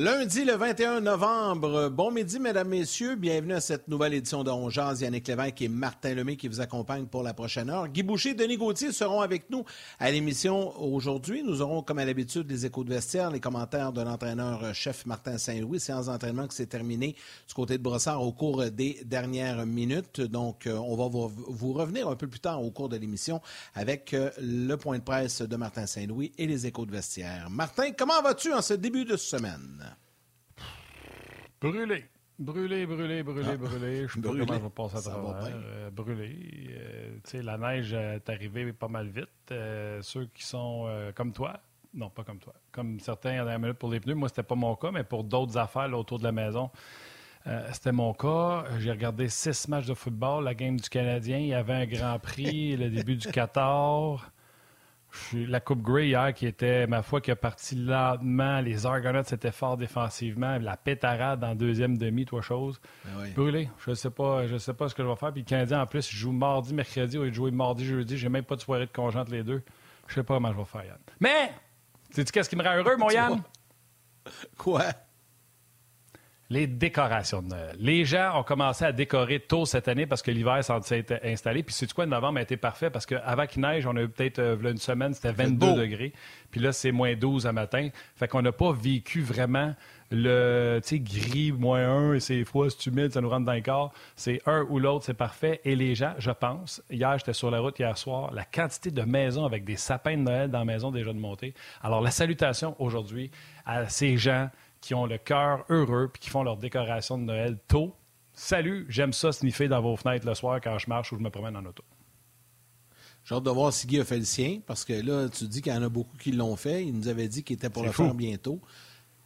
Lundi le 21 novembre. Bon midi, mesdames, messieurs. Bienvenue à cette nouvelle édition de On Yannick Lévesque et Martin Lemay qui vous accompagnent pour la prochaine heure. Guy Boucher, Denis Gauthier seront avec nous à l'émission aujourd'hui. Nous aurons, comme à l'habitude, les échos de vestiaire, les commentaires de l'entraîneur-chef Martin Saint-Louis, séance d'entraînement qui s'est terminée du côté de Brossard au cours des dernières minutes. Donc, euh, on va vous revenir un peu plus tard au cours de l'émission avec euh, le point de presse de Martin Saint-Louis et les échos de vestiaire. Martin, comment vas-tu en ce début de semaine? Brûlé. Brûlé, brûlé, brûlé, ah. brûlé. Je sais pas comment je vais passer à travers. Euh, brûlé. Euh, tu sais, la neige est arrivée pas mal vite. Euh, ceux qui sont comme toi, non, pas comme toi, comme certains en dernière minute pour les pneus, moi, c'était pas mon cas, mais pour d'autres affaires autour de la maison, c'était mon cas. J'ai regardé six matchs de football, la game du Canadien. Il y avait un Grand Prix, le début du 14. La Coupe Grey hier, qui était, ma foi, qui a parti lentement. Les Argonauts étaient forts défensivement. La pétarade en deuxième demi, trois choses. Ben Brûlé. Je ne sais, pas, je sais pas ce que je vais faire. Puis le Canadien, en plus, joue mardi, mercredi, au lieu de jouer mardi, jeudi. J'ai même pas de soirée de congé entre les deux. Je sais pas comment je vais faire, Yann. Mais, sais-tu qu'est-ce qui me rend heureux, mon Yann? Quoi? Les décorations de Noël. Les gens ont commencé à décorer tôt cette année parce que l'hiver s'est installé. Puis c'est quoi, novembre a été parfait parce qu'avant qu'il neige, on a eu peut-être euh, une semaine, c'était 22 degrés. Puis là, c'est moins 12 à matin. Fait qu'on n'a pas vécu vraiment le gris, moins 1, et c'est froid, c'est humide, ça nous rentre dans le corps. C'est un ou l'autre, c'est parfait. Et les gens, je pense, hier, j'étais sur la route hier soir, la quantité de maisons avec des sapins de Noël dans la maison déjà de montée. Alors, la salutation aujourd'hui à ces gens qui ont le cœur heureux puis qui font leur décoration de Noël tôt. Salut, j'aime ça sniffer dans vos fenêtres le soir quand je marche ou je me promène en auto. J'ai hâte de voir si Guy a fait le sien, parce que là, tu dis qu'il y en a beaucoup qui l'ont fait. Il nous avait dit qu'il était pour le faire bientôt.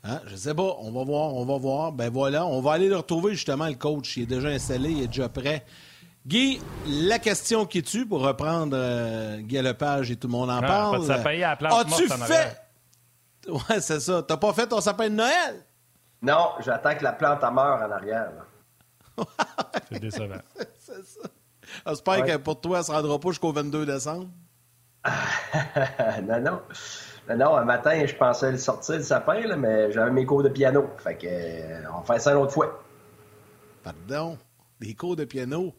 Hein? Je sais pas, on va voir, on va voir. Ben voilà, on va aller le retrouver justement, le coach. Il est déjà installé, il est déjà prêt. Guy, la question qui tue, pour reprendre euh, Guy Lepage et tout le monde en ah, parle. As-tu fait, Ouais, c'est ça. T'as pas fait ton sapin de Noël? Non, j'attends que la plante meure en arrière. c'est décevant. c'est ça. J'espère que pour toi, ça ne se rendra pas jusqu'au 22 décembre. non, non. Non, un matin, je pensais le sortir, le sapin, là, mais j'avais mes cours de piano. Fait que, euh, on fait ça une autre fois. Pardon? Des cours de piano?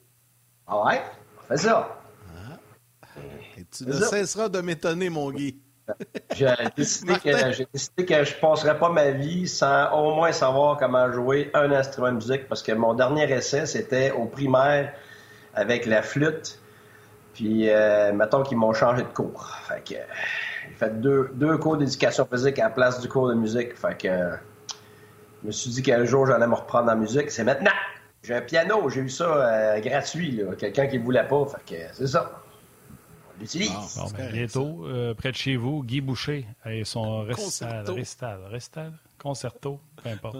Ah ouais? On fait ça. Ah. Et tu ne cesseras de m'étonner, mon Guy. J'ai décidé, que, que je ne passerais pas ma vie sans au moins savoir comment jouer un instrument de musique parce que mon dernier essai, c'était au primaire avec la flûte. Puis, euh, mettons qu'ils m'ont changé de cours. Fait que, j'ai fait deux, deux cours d'éducation physique à la place du cours de musique. Fait que, je me suis dit qu'un jour, j'allais me reprendre en musique. C'est maintenant! J'ai un piano, j'ai eu ça euh, gratuit, Quelqu'un qui ne voulait pas. Fait que, c'est ça l'utilise. Ben, bientôt, euh, près de chez vous, Guy Boucher et son Restal, Restal, Concerto, peu importe.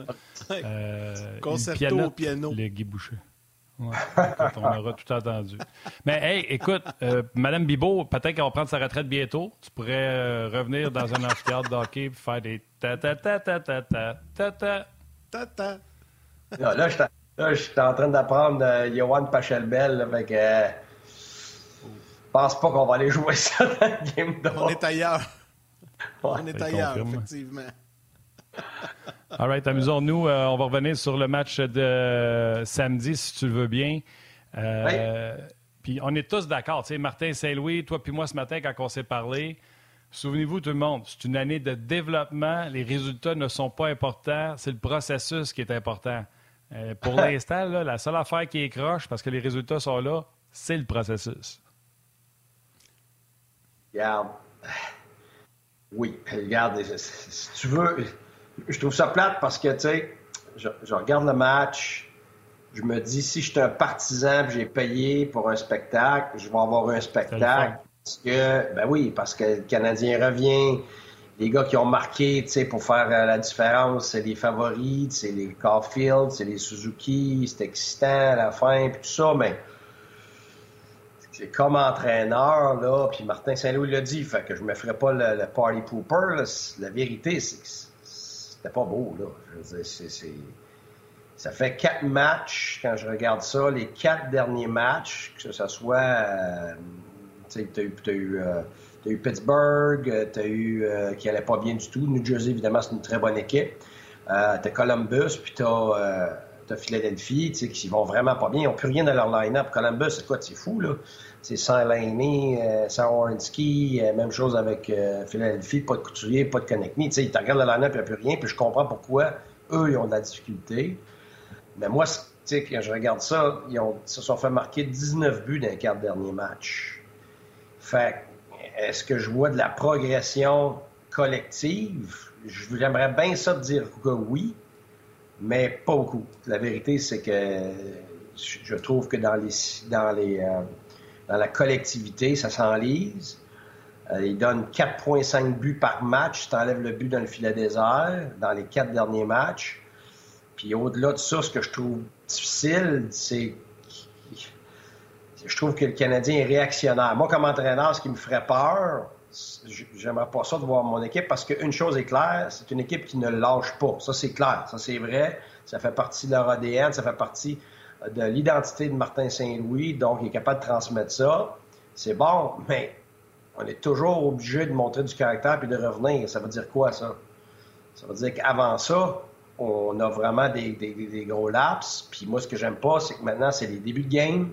Euh, Concerto au piano. Le Guy Boucher. Ouais, on aura tout entendu. Mais hey, écoute, euh, Madame Bibot, peut-être qu'elle va prendre sa retraite bientôt. Tu pourrais revenir dans un amphithéâtre de hockey et faire des ta ta ta ta ta ta ta ta ta ta. Là, je suis en train d'apprendre Johan Pachelbel, avec pense pas qu'on va aller jouer ça dans le game d'or. On est ailleurs. On est ailleurs, effectivement. All right, amusons-nous. Euh, on va revenir sur le match de samedi, si tu le veux bien. Euh, puis on est tous d'accord. Tu sais, Martin Saint-Louis, toi puis moi ce matin, quand on s'est parlé, souvenez-vous tout le monde, c'est une année de développement. Les résultats ne sont pas importants. C'est le processus qui est important. Euh, pour l'instant, la seule affaire qui est croche, parce que les résultats sont là, c'est le processus. Regarde. Oui, regarde, si tu veux, je trouve ça plate parce que, tu sais, je, regarde le match, je me dis, si je suis un partisan j'ai payé pour un spectacle, je vais avoir un spectacle. Parce que, ben oui, parce que le Canadien revient, les gars qui ont marqué, tu sais, pour faire euh, la différence, c'est les favoris, c'est les Caulfield, c'est les Suzuki, c'est excitant à la fin, puis tout ça, mais c'est comme entraîneur, là, puis Martin Saint-Louis l'a dit, fait que je me ferais pas le, party pooper. La vérité, c'est que c'était pas beau, là. Je veux dire, Ça fait quatre matchs, quand je regarde ça, les quatre derniers matchs, que ce soit... Euh, tu t'as eu... Euh, eu Pittsburgh, t'as eu euh, qui allait pas bien du tout. New Jersey, évidemment, c'est une très bonne équipe. Euh, t'as Columbus, puis t'as, euh, t'as Philadelphie, tu sais, vont vraiment pas bien. Ils n'ont plus rien dans leur line-up. Columbus, c'est quoi? C'est fou, là. C'est sans Laney, euh, sans Orensky, euh, même chose avec euh, Philadelphie, pas de couturier, pas de connect Tu sais, ils regardent le line-up, il n'y a plus rien, puis je comprends pourquoi eux, ils ont de la difficulté. Mais moi, tu sais, quand je regarde ça, ils, ont, se sont fait marquer 19 buts dans les quatre derniers matchs. Fait est-ce que je vois de la progression collective? J'aimerais bien ça te dire que oui, mais pas beaucoup. La vérité, c'est que je trouve que dans les dans les euh, dans la collectivité, ça s'enlise. Ils donnent 4,5 buts par match. Tu enlèves le but dans le filet désert dans les quatre derniers matchs. Puis au-delà de ça, ce que je trouve difficile, c'est je trouve que le Canadien est réactionnaire. Moi, comme entraîneur, ce qui me ferait peur, j'aimerais pas ça de voir mon équipe parce qu'une chose est claire, c'est une équipe qui ne lâche pas. Ça, c'est clair. Ça, c'est vrai. Ça fait partie de leur ADN. Ça fait partie de l'identité de Martin Saint-Louis. Donc, il est capable de transmettre ça. C'est bon, mais on est toujours obligé de montrer du caractère puis de revenir. Ça veut dire quoi, ça? Ça veut dire qu'avant ça, on a vraiment des, des gros laps. Puis moi, ce que j'aime pas, c'est que maintenant, c'est les débuts de game.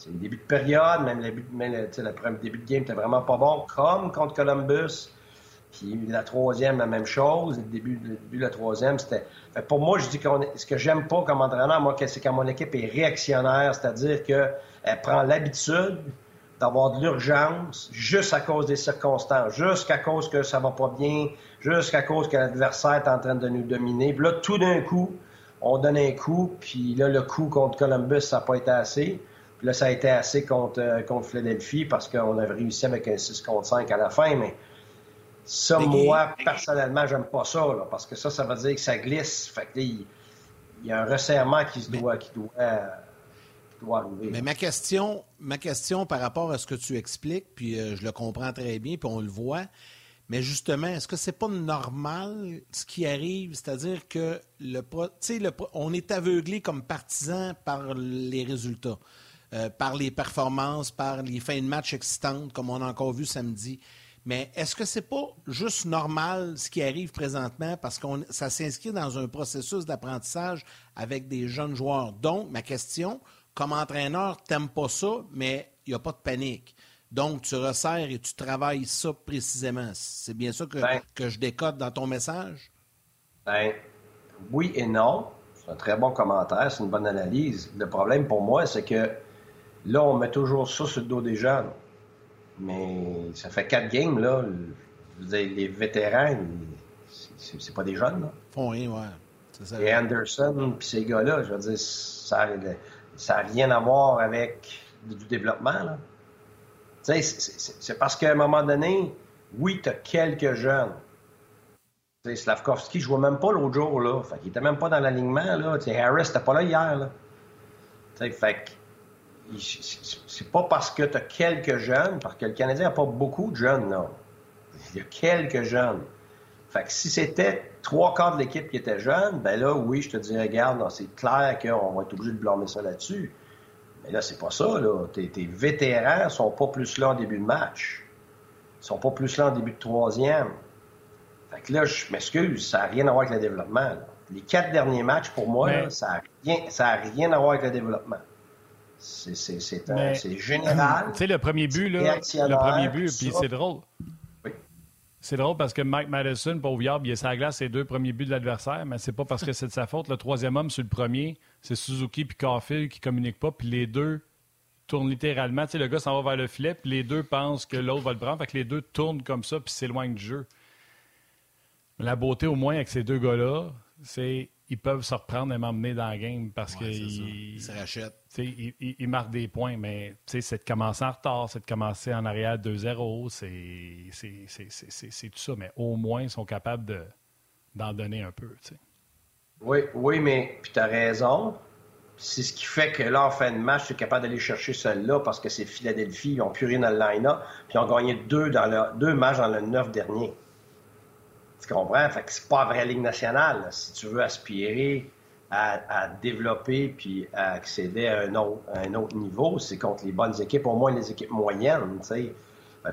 C'est le début de période, même, le, le, début de game était vraiment pas bon, comme contre Columbus. Puis la troisième, la même chose. Le début, le début de la troisième, c'était. Pour moi, je dis que ce que j'aime pas comme entraîneur, moi, c'est quand mon équipe est réactionnaire, c'est-à-dire qu'elle prend l'habitude d'avoir de l'urgence juste à cause des circonstances, jusqu'à cause que ça va pas bien, jusqu'à cause que l'adversaire est en train de nous dominer. Puis là, tout d'un coup, on donne un coup, puis là, le coup contre Columbus, ça n'a pas été assez. Puis là, ça a été assez contre, euh, contre Philadelphie parce qu'on avait réussi avec un 6 contre 5 à la fin, mais ça, moi, personnellement, j'aime pas ça, parce que ça, ça veut dire que ça glisse. Fait que, il, y a un resserrement qui, se doit, qui, doit, doit arriver. Mais ma question, ma question par rapport à ce que tu expliques, puis euh, je le comprends très bien, puis on le voit, mais justement, est-ce que c'est pas normal ce qui arrive? C'est-à-dire que le, le, on est aveuglé comme partisan par les résultats. Euh, par les performances, par les fins de match excitantes, comme on a encore vu samedi. Mais est-ce que c'est pas juste normal ce qui arrive présentement? Parce que ça s'inscrit dans un processus d'apprentissage avec des jeunes joueurs? Donc, ma question, comme entraîneur, t'aimes pas ça, mais il n'y a pas de panique. Donc, tu resserres et tu travailles ça précisément. C'est bien ça que, ben. que je décode dans ton message? Ben, oui et non. C'est un très bon commentaire, c'est une bonne analyse. Le problème pour moi, c'est que Là, on met toujours ça sur le dos des jeunes. Mais ça fait quatre games, là. les vétérans, c'est pas des jeunes, là. Font rien, ouais. Ça. Et Anderson, puis ces gars-là, je veux dire, ça n'a rien à voir avec du développement, là. Tu sais, c'est parce qu'à un moment donné, oui, tu as quelques jeunes. sais, Slavkovski, je vois même pas l'autre jour, là. Fait qu'il était même pas dans l'alignement, là. sais, Harris, n'était pas là hier, là. sais, fait c'est pas parce que tu as quelques jeunes, parce que le Canadien n'a pas beaucoup de jeunes, non. Il y a quelques jeunes. Fait que si c'était trois quarts de l'équipe qui était jeune, ben là, oui, je te dirais, regarde, c'est clair qu'on va être obligé de blâmer ça là-dessus. Mais là, c'est pas ça, là. Tes, vétérans sont pas plus là en début de match. Ils sont pas plus là en début de troisième. Fait que là, je m'excuse, ça n'a rien à voir avec le développement. Les quatre derniers matchs, pour moi, ça n'a rien, rien à voir avec le développement. C'est général. Tu sais, le premier but, là, le premier but, puis c'est drôle. Oui. C'est drôle parce que Mike Madison, pauvre Yard, il est sa glace ses deux premiers buts de l'adversaire, mais c'est pas parce que c'est de sa faute. Le troisième homme sur le premier, c'est Suzuki puis Caulfield qui communiquent pas, puis les deux tournent littéralement. Tu sais, le gars s'en va vers le filet, puis les deux pensent que l'autre va le prendre, fait que les deux tournent comme ça, puis s'éloignent du jeu. La beauté, au moins, avec ces deux gars-là, c'est ils peuvent se reprendre et m'emmener dans la game parce qu'ils ils se rachètent. Ils, ils, marquent des points, mais c'est de commencer en retard, c'est de commencer en arrière 2-0, c'est tout ça. Mais au moins, ils sont capables d'en donner un peu. Oui, oui, mais tu as raison. C'est ce qui fait que là, en fin de match, tu es capable d'aller chercher celle-là parce que c'est Philadelphie, ils n'ont plus rien dans le line-up, puis ils ont gagné deux, dans deux matchs dans le neuf dernier. Tu comprends? Fait que c'est pas la vraie Ligue nationale. Si tu veux aspirer à, développer puis à accéder à un autre, niveau, c'est contre les bonnes équipes, au moins les équipes moyennes.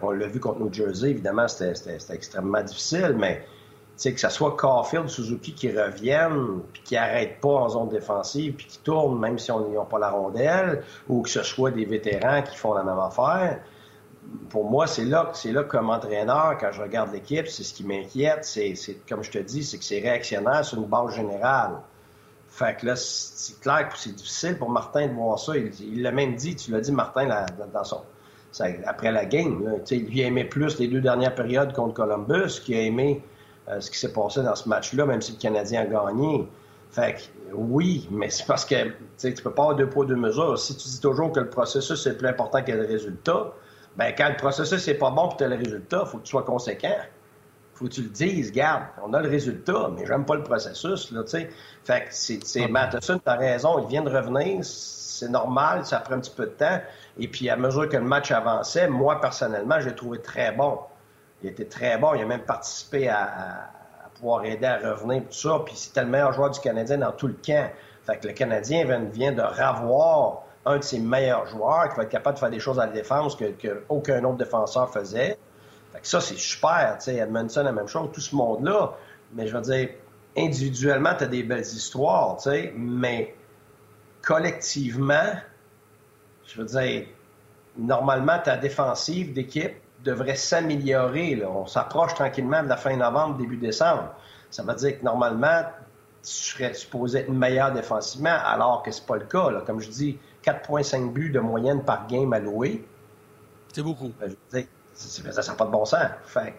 On l'a vu contre New Jersey, évidemment, c'était extrêmement difficile, mais que ce soit Caulfield, Suzuki qui reviennent, puis qui n'arrêtent pas en zone défensive, puis qui tournent même si on n'ont pas la rondelle, ou que ce soit des vétérans qui font la même affaire. Pour moi, c'est là, c'est là comme entraîneur, quand je regarde l'équipe, c'est ce qui m'inquiète. C'est, comme je te dis, c'est que c'est réactionnaire sur une base générale. Fait que là, c'est clair que c'est difficile pour Martin de voir ça. Il l'a même dit, tu l'as dit, Martin, son, après la game. Là, lui a aimé plus les deux dernières périodes contre Columbus qu'il a aimé euh, ce qui s'est passé dans ce match-là, même si le Canadien a gagné. Fait que, oui, mais c'est parce que tu peux pas avoir deux poids, deux mesures. Si tu dis toujours que le processus est plus important que le résultat, ben quand le processus n'est pas bon pour le résultat, il faut que tu sois conséquent. Faut que tu le dises, garde, on a le résultat, mais j'aime pas le processus. Là, sais. fait que c'est, c'est Matheson, tu as raison, il vient de revenir, c'est normal, ça prend un petit peu de temps. Et puis, à mesure que le match avançait, moi, personnellement, je l'ai trouvé très bon. Il était très bon. Il a même participé à, pouvoir aider à revenir, tout ça. Puis, c'était le meilleur joueur du Canadien dans tout le camp. Fait que le Canadien vient, de ravoir un de ses meilleurs joueurs qui va être capable de faire des choses à la défense que, aucun autre défenseur faisait. Fait que ça, c'est super. Tu sais, Edmondson, la même chose, tout ce monde-là. Mais je veux dire, individuellement, tu as des belles histoires, tu sais, mais collectivement, je veux dire, normalement, ta défensive d'équipe devrait s'améliorer. On s'approche tranquillement de la fin novembre, début décembre. Ça veut dire que normalement, tu serais supposé être meilleur défensivement, alors que c'est pas le cas. Comme je dis, 4,5 buts de moyenne par game alloué. C'est beaucoup. Ben, ça n'a pas de bon sens.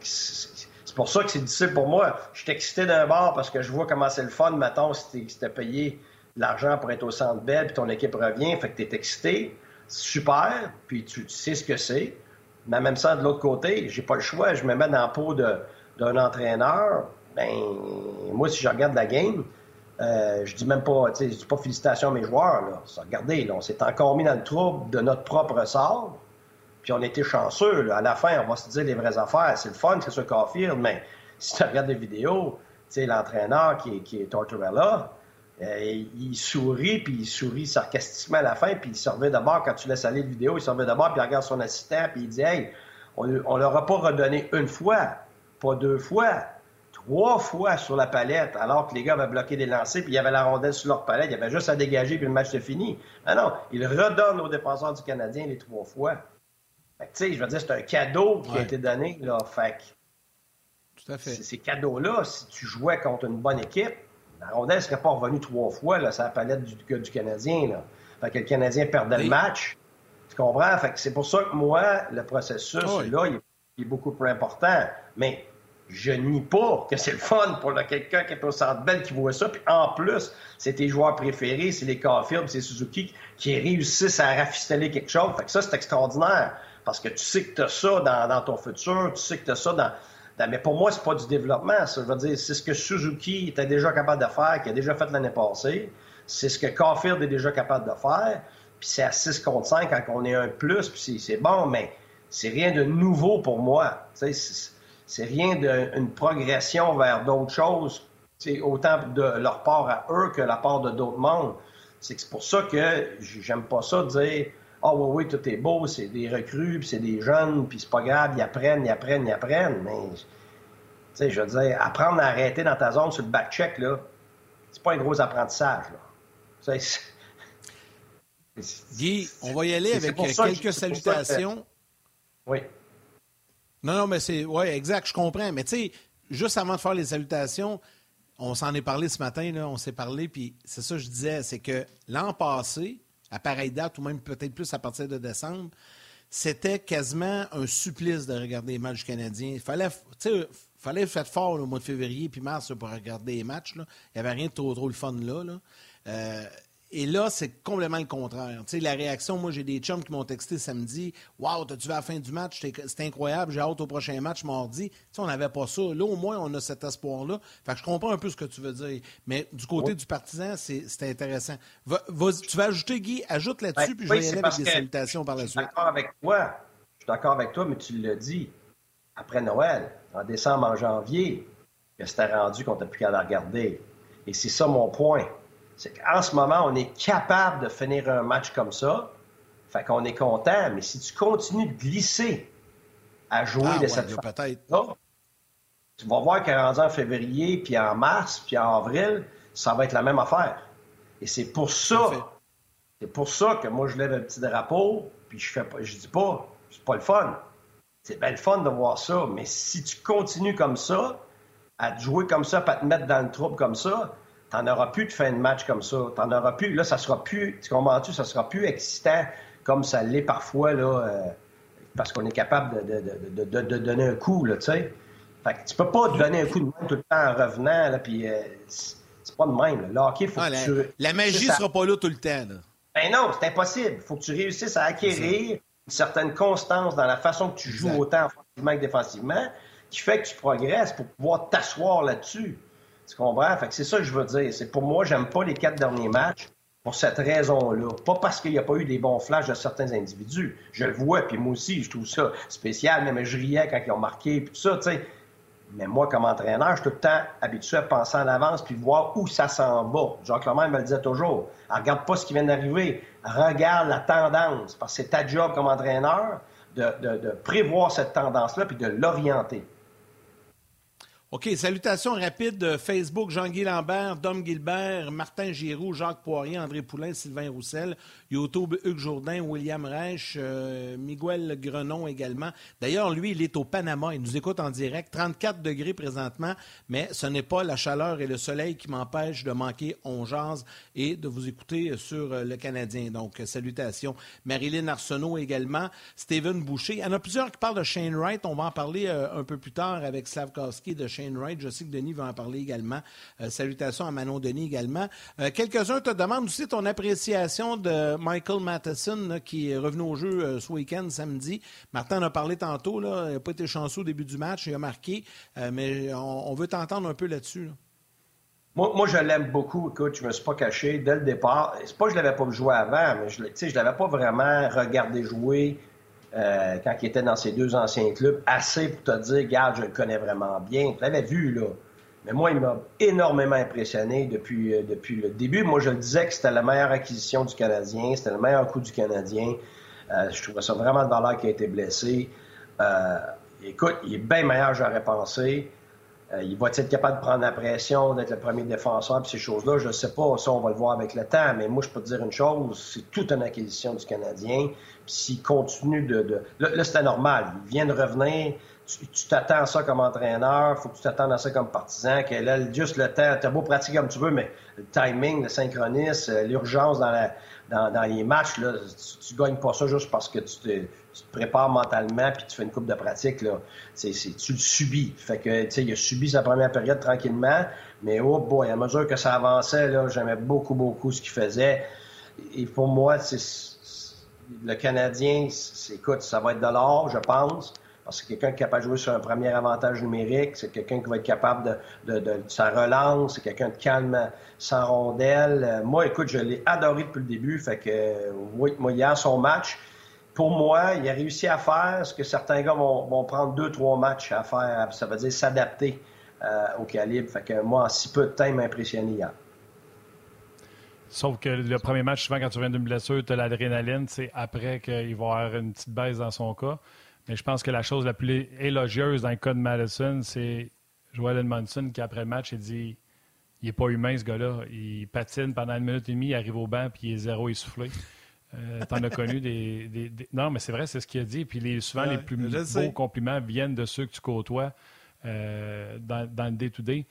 c'est pour ça que c'est difficile pour moi. Je suis excité d'un bord parce que je vois comment c'est le fun, mettons, si tu payé l'argent pour être au centre belle, puis ton équipe revient, fait que tu es excité super, puis tu, sais ce que c'est. Mais même ça, de l'autre côté, j'ai pas le choix. Je me mets dans la peau d'un entraîneur. Ben, moi, si je regarde la game, euh, je dis même pas, tu sais, pas félicitations à mes joueurs. Là. regardez, on s'est encore mis dans le trouble de notre propre sort. Puis on était chanceux. À la fin, on va se dire les vraies affaires. C'est le fun, c'est ce Caulfield, mais si tu regardes des vidéos, tu sais, l'entraîneur qui, qui est Tortorella, euh, il sourit, puis il sourit sarcastiquement à la fin, puis il servait d'abord, quand tu laisses aller la vidéo, il servait d'abord, puis il regarde son assistant, puis il dit Hey, on ne leur a pas redonné une fois, pas deux fois, trois fois sur la palette, alors que les gars avaient bloqué des lancers, puis il y avait la rondelle sur leur palette, il y avait juste à dégager, puis le match était fini. Ah non, il redonne aux défenseurs du Canadien les trois fois. Tu sais, je veux dire, c'est un cadeau qui a été donné, là. Fait Tout à fait. Ces cadeaux-là, si tu jouais contre une bonne équipe, la rondelle serait pas revenue trois fois, là, sur la palette du, du Canadien, là. Fait que le Canadien perdait le match. Tu comprends? Fait que c'est pour ça que moi, le processus, là, il est, beaucoup plus important. Mais je nie pas que c'est le fun pour quelqu'un qui est au centre belle qui voit ça. Puis en plus, c'est tes joueurs préférés, c'est les Caulfield, c'est Suzuki qui réussissent à rafistoler quelque chose. Fait que ça, c'est extraordinaire. Parce que tu sais que tu as ça dans, ton futur, tu sais que tu as ça dans, mais pour moi, c'est pas du développement. Ça. veut dire, c'est ce que Suzuki était déjà capable de faire, qu'il a déjà fait l'année passée. C'est ce que Caulfield est déjà capable de faire. Puis c'est à 6 contre 5 quand on est un plus, puis c'est bon, mais c'est rien de nouveau pour moi. C'est rien d'une progression vers d'autres choses, autant de leur part à eux que la part de d'autres mondes. C'est pour ça que j'aime pas ça de dire Ah oh, oui, oui, tout est beau, c'est des recrues, puis c'est des jeunes, puis c'est pas grave, ils apprennent, ils apprennent, ils apprennent. Mais, tu sais, je veux dire, apprendre à arrêter dans ta zone sur le back-check, là, c'est pas un gros apprentissage, là. Guy, on va y aller avec quelques salutations. Oui. Non, non, mais c'est. Oui, exact, je comprends. Mais tu sais, juste avant de faire les salutations, on s'en est parlé ce matin, là, on s'est parlé, puis c'est ça que je disais, c'est que l'an passé, à pareille date, ou même peut-être plus à partir de décembre, c'était quasiment un supplice de regarder les matchs canadiens. Il fallait, fallait faire fort au mois de février puis mars pour regarder les matchs. Il n'y avait rien de trop, trop le fun là. là. Euh, et là, c'est complètement le contraire. Tu sais, la réaction, moi, j'ai des chums qui m'ont texté samedi. Waouh, t'as-tu vu la fin du match? C'était incroyable. J'ai hâte au prochain match mardi. Tu sais, on n'avait pas ça. Là, au moins, on a cet espoir-là. Fait que je comprends un peu ce que tu veux dire. Mais du côté du partisan, c'est intéressant. tu vas ajouter, Guy, ajoute là-dessus, puis je vais y aller avec des salutations par la suite. Je suis d'accord avec toi. Je suis d'accord avec toi, mais tu l'as dit. Après Noël, en décembre, en janvier, que c'était rendu qu'on t'a plus qu'à la regarder. Et c'est ça mon point c'est qu'en ce moment, on est capable de finir un match comme ça. Fait qu'on est content, mais si tu continues de glisser à jouer ah, de cette façon, Tu vas voir qu'en rendu en février, puis en mars, puis en avril, ça va être la même affaire. Et c'est pour ça, c'est pour ça que moi, je lève un petit drapeau, puis je fais pas, je dis pas, c'est pas le fun. C'est bien le fun de voir ça, mais si tu continues comme ça, à te jouer comme ça, à te mettre dans le trouble comme ça, t'en auras plus de fin de match comme ça. T'en auras plus. Là, ça sera plus. Tu comprends-tu? Ça sera plus excitant comme ça l'est parfois, là, euh, parce qu'on est capable de, de, donner un coup, là, tu sais. Fait que tu peux pas te donner un coup de main tout le temps en revenant, là, puis euh, c'est pas de même. Là. Le faut ah, que la, tu... La magie sera pas là tout le temps, là. Ben non, c'est impossible. Faut que tu réussisses à acquérir une certaine constance dans la façon que tu joues autant offensivement que défensivement, qui fait que tu progresses pour pouvoir t'asseoir là-dessus. Tu comprends? Fait que c'est ça que je veux dire. C'est pour moi, j'aime pas les quatre derniers matchs pour cette raison-là. Pas parce qu'il n'y a pas eu des bons flashs de certains individus. Je le vois, puis moi aussi, je trouve ça spécial. Même je riais quand ils ont marqué, puis tout ça, tu. Mais moi, comme entraîneur, je suis tout le temps habitué à penser en avance puis voir où ça s'en va. Jacques Lemaire me le disait toujours. regarde pas ce qui vient d'arriver. Regarde la tendance. Parce que c'est ta job comme entraîneur de prévoir cette tendance-là puis de l'orienter. OK, salutations rapides de Facebook, Jean-Guy Lambert, Dom Gilbert, Martin Giroux, Jacques Poirier, André Poulain, Sylvain Roussel, YouTube, Hugues Jourdain, William Reich, euh, Miguel Grenon également. D'ailleurs, lui, il est au Panama, il nous écoute en direct, 34 degrés présentement, mais ce n'est pas la chaleur et le soleil qui m'empêchent de manquer On et de vous écouter sur euh, le Canadien. Donc, salutations. Marilyn Arsenault également, Steven Boucher. Il y en a plusieurs qui parlent de Shane Wright, on va en parler euh, un peu plus tard avec Slavkowski de Shane Wright. Je sais que Denis va en parler également. Euh, salutations à Manon Denis également. Euh, quelques-uns te demandent aussi ton appréciation de Michael Matheson qui est revenu au jeu euh, ce week-end, samedi. Martin en a parlé tantôt. Là. Il n'a pas été chanceux au début du match. Il a marqué. mais on, veut t'entendre un peu là-dessus. Moi, je l'aime beaucoup. Écoute, je me suis pas caché dès le départ. C'est pas que je l'avais pas joué avant, mais je, ne l'avais pas vraiment regardé jouer. Euh, quand il était dans ses deux anciens clubs, assez pour te dire, regarde, je le connais vraiment bien. Tu l'avais vu, là. Mais moi, il m'a énormément impressionné depuis, euh, depuis le début. Moi, je le disais que c'était la meilleure acquisition du Canadien, c'était le meilleur coup du Canadien. Euh, je trouvais ça vraiment de valeur qui a été blessé. écoute, il est bien meilleur, j'aurais pensé. Euh, il va être capable de prendre la pression, d'être le premier défenseur, puis ces choses-là, je ne sais pas, ça, on va le voir avec le temps, mais moi, je peux te dire une chose, c'est toute une acquisition du Canadien, s'il continue de... Là, là c'était normal, il vient de revenir, tu t'attends à ça comme entraîneur, faut que tu t'attendes à ça comme partisan, que là, juste le temps, tu as beau pratiquer comme tu veux, mais le timing, le synchronisme, euh, l'urgence dans, la, dans, dans, les matchs, là, tu, ne gagnes pas ça juste parce que tu te, tu te prépares mentalement puis tu fais une coupe de pratique. Là. C'est, tu le subis. Fait que, tu sais, il a subi sa première période tranquillement, mais oh boy, à mesure que ça avançait, là, j'aimais beaucoup, beaucoup ce qu'il faisait. Et pour moi, c'est, le Canadien, écoute, ça va être de l'or, je pense. Que quelqu'un qui est capable de jouer sur un premier avantage numérique, c'est quelqu'un qui va être capable de, sa relance, c'est quelqu'un de calme sans rondelle. Euh, moi, écoute, je l'ai adoré depuis le début. Fait que, oui, moi, hier, son match, pour moi, il a réussi à faire ce que certains gars vont, prendre deux, trois matchs à faire. Ça veut dire s'adapter euh, au calibre. Fait que moi, en si peu de temps, il m'a impressionné hier. Sauf que le premier match, souvent, quand tu viens d'une blessure, tu as l'adrénaline. C'est après qu'il va y avoir une petite baisse dans son cas. Mais je pense que la chose la plus élogieuse dans le cas de Madison, c'est Joel Edmondson qui, après le match, il dit il n'est pas humain, ce gars-là. Il patine pendant une minute et demie, il arrive au banc, puis il est zéro essoufflé. Euh, T'en as connu des, Non, mais c'est vrai, c'est ce qu'il a dit. Puis les, souvent, les plus beaux compliments viennent de ceux que tu côtoies euh, dans, le day-to-day.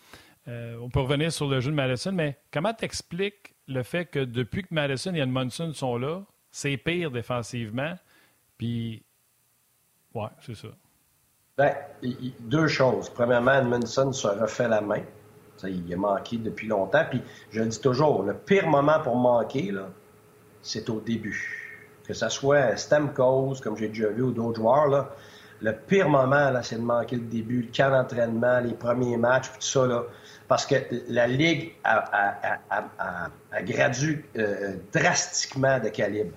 Euh, on peut revenir sur le jeu de Madison, mais comment t'expliques le fait que depuis que Madison et Edmondson sont là, c'est pire défensivement, puis oui, c'est ça. Ben, deux choses. Premièrement, Edmondson se refait la main. Il a manqué depuis longtemps. Puis je le dis toujours, le pire moment pour manquer, c'est au début. Que ce soit Stamkos, comme j'ai déjà vu, ou d'autres joueurs, là, le pire moment, là, c'est de manquer le début, le camp d'entraînement, les premiers matchs, tout ça, là, parce que la Ligue a, a, gradué euh, drastiquement de calibre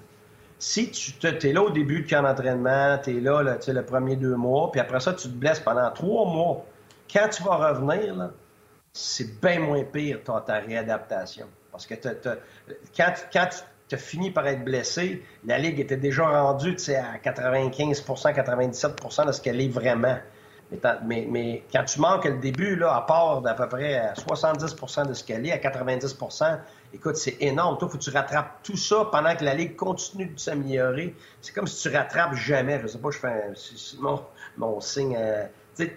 si tu es là au début de camp d'entraînement, tu es là, le premier deux mois, puis après ça, tu te blesses pendant trois mois, quand tu vas revenir, c'est bien moins pire ta, ta réadaptation. Parce que quand, tu as fini par être blessé, la Ligue était déjà rendue à 95% 97% de ce qu'elle est vraiment. Mais, mais, quand tu manques le début, là, à part d'à peu près à 70% de ce qu'elle est, à 90 écoute, c'est énorme. Toi, il faut que tu rattrapes tout ça pendant que la Ligue continue de s'améliorer. C'est comme si tu rattrapes jamais. Je sais pas, je fais mon, mon, signe. Euh, tu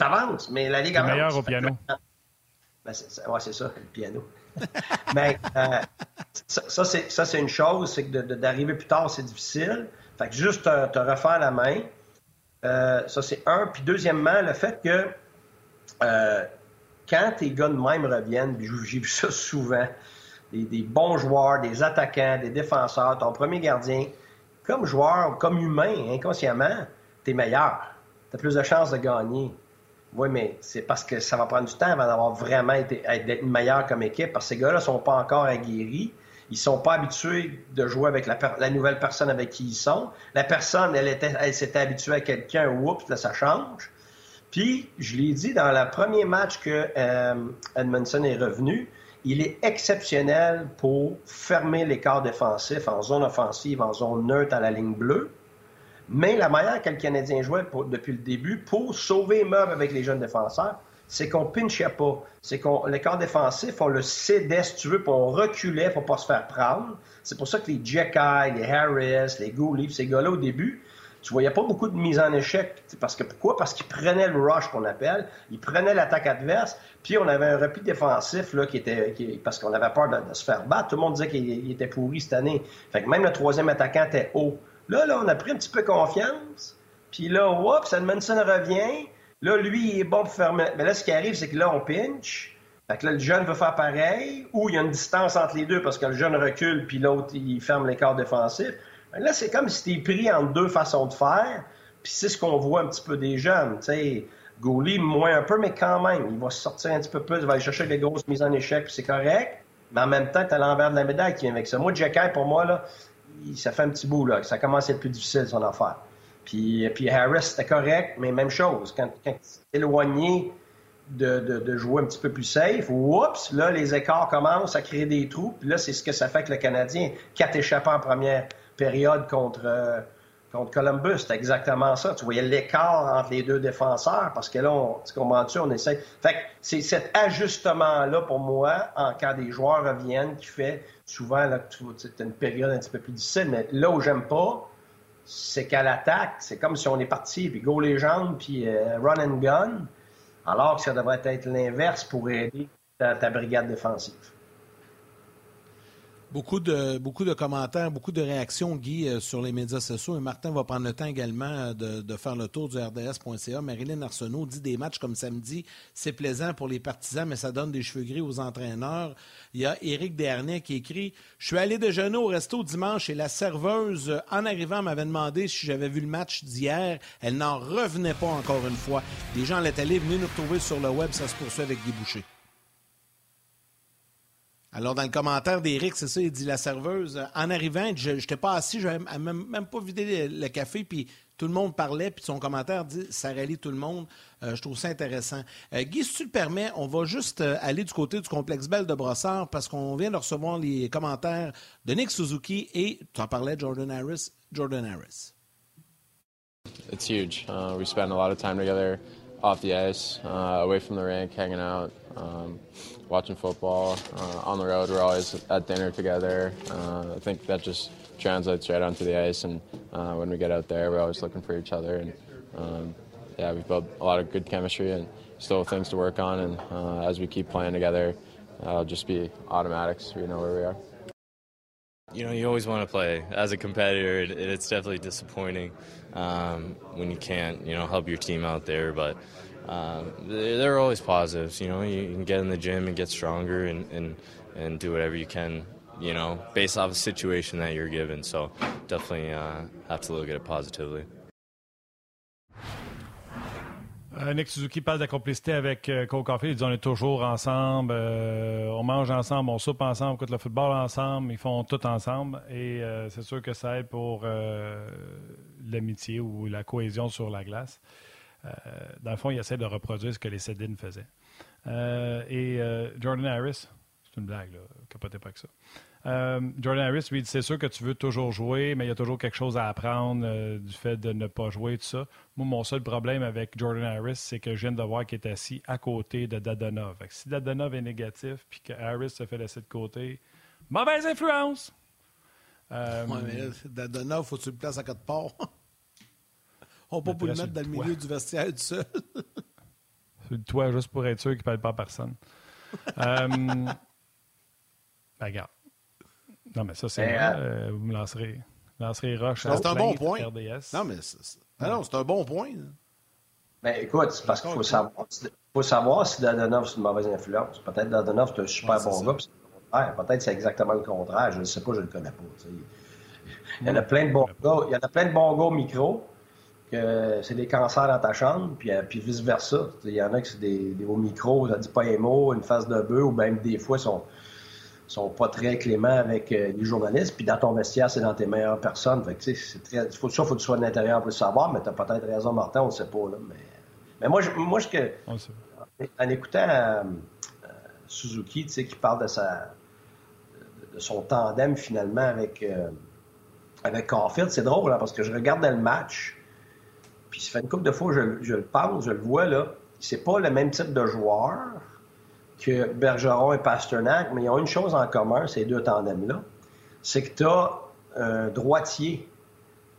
avances, mais la Ligue avance. meilleur au piano. Ben, c'est, ouais, c'est ça, le piano. mais euh, ça, ça c'est une chose, c'est que d'arriver plus tard, c'est difficile. Fait que juste te refaire la main. Euh, ça, c'est un. Puis deuxièmement, le fait que quand tes gars de même reviennent, j'ai vu ça souvent, des, bons joueurs, des attaquants, des défenseurs, ton premier gardien, comme joueur, comme humain, inconsciemment, t'es meilleur. T'as plus de chances de gagner. Oui, mais c'est parce que ça va prendre du temps avant d'avoir vraiment été, d'être meilleur comme équipe, parce que ces gars-là sont pas encore aguerris. Ils sont pas habitués de jouer avec la, nouvelle personne avec qui ils sont. La personne, elle, était, elle s'était habituée à quelqu'un, oups, là, ça change. Puis, je l'ai dit, dans le premier match que euh, Edmondson est revenu, il est exceptionnel pour fermer l'écart défensif en zone offensive, en zone neutre à la ligne bleue. Mais la manière que le Canadien jouait depuis le début pour sauver Meuble avec les jeunes défenseurs, c'est qu'on pinchait pas. C'est qu'on l'écart défensif, on le cédait, si tu veux, puis on reculait pour pas se faire prendre. C'est pour ça que les Jekai, les Harris, les Gouley, ces gars-là, au début, tu voyais pas beaucoup de mise en échec. Parce que pourquoi? Parce qu'ils prenaient le rush qu'on appelle, ils prenaient l'attaque adverse, puis on avait un repli défensif là, qui était. parce qu'on avait peur de, se faire battre. Tout le monde disait qu'il était pourri cette année. Fait que même le troisième attaquant était haut. Là, là, on a pris un petit peu confiance. Puis là, oups, Edmondson revient. Là, lui, il est bon pour faire. Mais là, ce qui arrive, c'est que là, on pinch. Fait que là, le jeune veut faire pareil, ou il y a une distance entre les deux parce que le jeune recule, puis l'autre, il ferme l'écart défensif. Là, c'est comme si t'es pris en deux façons de faire, puis c'est ce qu'on voit un petit peu des jeunes. Tu sais, Gouli, moins un peu, mais quand même, il va sortir un petit peu plus, il va aller chercher des grosses mises en échec, puis c'est correct. Mais en même temps, t'as l'envers de la médaille qui vient avec ça. Moi, Jacky, pour moi, là, ça fait un petit bout, là. Ça commence à être plus difficile, son affaire. Puis, puis Harris, c'était correct, mais même chose. Quand, quand tu éloigné de, de, jouer un petit peu plus safe, oups, là, les écarts commencent à créer des trous. Puis là, c'est ce que ça fait avec le Canadien. Quatre échappants en première période contre, euh, contre Columbus. C'était exactement ça. Tu voyais l'écart entre les deux défenseurs parce que là, on, tu comprends-tu, on essaie. Fait que c'est cet ajustement-là, pour moi, en cas des joueurs reviennent, qui fait souvent, là, tu as une période un petit peu plus difficile. Mais là où j'aime pas, c'est qu'à l'attaque, c'est comme si on est parti, puis go les jambes, puis euh, run and gun, alors que ça devrait être l'inverse pour aider ta brigade défensive. Beaucoup de, commentaires, beaucoup de réactions, Guy, euh, sur les médias sociaux. Et Martin va prendre le temps également euh, de, faire le tour du RDS.ca. Marilyn Arsenault dit des matchs comme samedi, c'est plaisant pour les partisans, mais ça donne des cheveux gris aux entraîneurs. Il y a Éric Dernay qui écrit Je suis allé déjeuner au resto dimanche et la serveuse, en arrivant, m'avait demandé si j'avais vu le match d'hier. Elle n'en revenait pas encore une fois. Les gens allaient aller, venez nous retrouver sur le web, ça se poursuit avec Guy Boucher. Alors, dans le commentaire d'Éric, c'est ça, il dit la serveuse, euh, en arrivant, je n'étais pas assis, je n'avais même, pas vidé le, café, puis tout le monde parlait, puis son commentaire dit ça rallie tout le monde. Euh, je trouve ça intéressant. Euh, Guy, si tu le permets, on va juste aller du côté du complexe Belle de Brossard parce qu'on vient de recevoir les commentaires de Nick Suzuki et tu en parlais, Jordan Harris. Jordan Harris. It's huge. Uh, we spend a lot of time together off the ice, uh, away from the rink, hanging out. Um, watching football. Uh, on the road, we're always at dinner together. Uh, I think that just translates right onto the ice. And uh, when we get out there, we're always looking for each other. And um, yeah, we've built a lot of good chemistry and still things to work on. And uh, as we keep playing together, it'll just be automatics. We know where we are. You know, you always want to play. As a competitor, it, it's definitely disappointing um, when you can't, you know, help your team out there. But um, they're always positives. You know, you can get in the gym and get stronger and, and, and do whatever you can, you know, based off the situation that you're given. So definitely uh, have to look at it positively. Euh, Nick Suzuki parle de la complicité avec euh, Cole Caulfield. Il dit on est toujours ensemble, euh, on mange ensemble, on soupe ensemble, on écoute le football ensemble, ils font tout ensemble. Et euh, c'est sûr que ça aide pour euh, l'amitié ou la cohésion sur la glace. Euh, dans le fond, il essaie de reproduire ce que les Cédines faisaient. Euh, et euh, Jordan Harris, C'est une blague, là. Capotez pas que ça. Jordan Harris, lui, c'est sûr que tu veux toujours jouer, mais il y a toujours quelque chose à apprendre du fait de ne pas jouer, tout ça. Moi, mon seul problème avec Jordan Harris, c'est que je viens de voir qu'il est assis à côté de Dadonov. si Dadonov est négatif puis que Harris se fait laisser de côté, mauvaise influence! Dadonov, faut que tu le à quatre parts. On peut pas le mettre dans le milieu du vestiaire tout seul. Sur le toit, juste pour être sûr qu'il ne parle pas à personne. euh, ben, regarde. Non, mais ça, c'est ben, euh, euh, vous me lancerez, lancerez Roche C'est un bon point. RDS. Non, mais c'est, non, c'est un bon point. Ben, écoute, c'est parce qu'il faut savoir, faut savoir si Dadonov, c'est une mauvaise influence. Peut-être Dadonov, c'est un super bon gars, peut-être c'est exactement le contraire. Je ne sais pas, je ne le connais pas. Il y en a plein de bons gars. Il y en a plein de bons gars au micro que c'est des cancers dans ta chambre, puis, euh, puis vice-versa. Il y en a qui c'est des, des hauts micros, ça dit pas un mot, une face de bœuf, ou même des fois, sont sont pas très cléments avec euh, les journalistes. Puis dans ton vestiaire, c'est dans tes meilleures personnes. Fait que, c'est très, faut, ça, faut que tu sois de l'intérieur pour le savoir, mais tu as peut-être raison, Martin, on ne sait pas. Là, mais, mais moi, je, moi je, que, en écoutant euh, Suzuki, tu sais, qui parle de, sa, de son tandem finalement avec, avec Caulfield, c'est drôle, hein, parce que je regardais le match, puis ça fait une couple de fois, je, le pense, je le vois, là, c'est pas le même type de joueur, que Bergeron et Pasternak, mais ils ont une chose en commun, ces deux tandems-là, c'est que tu as un droitier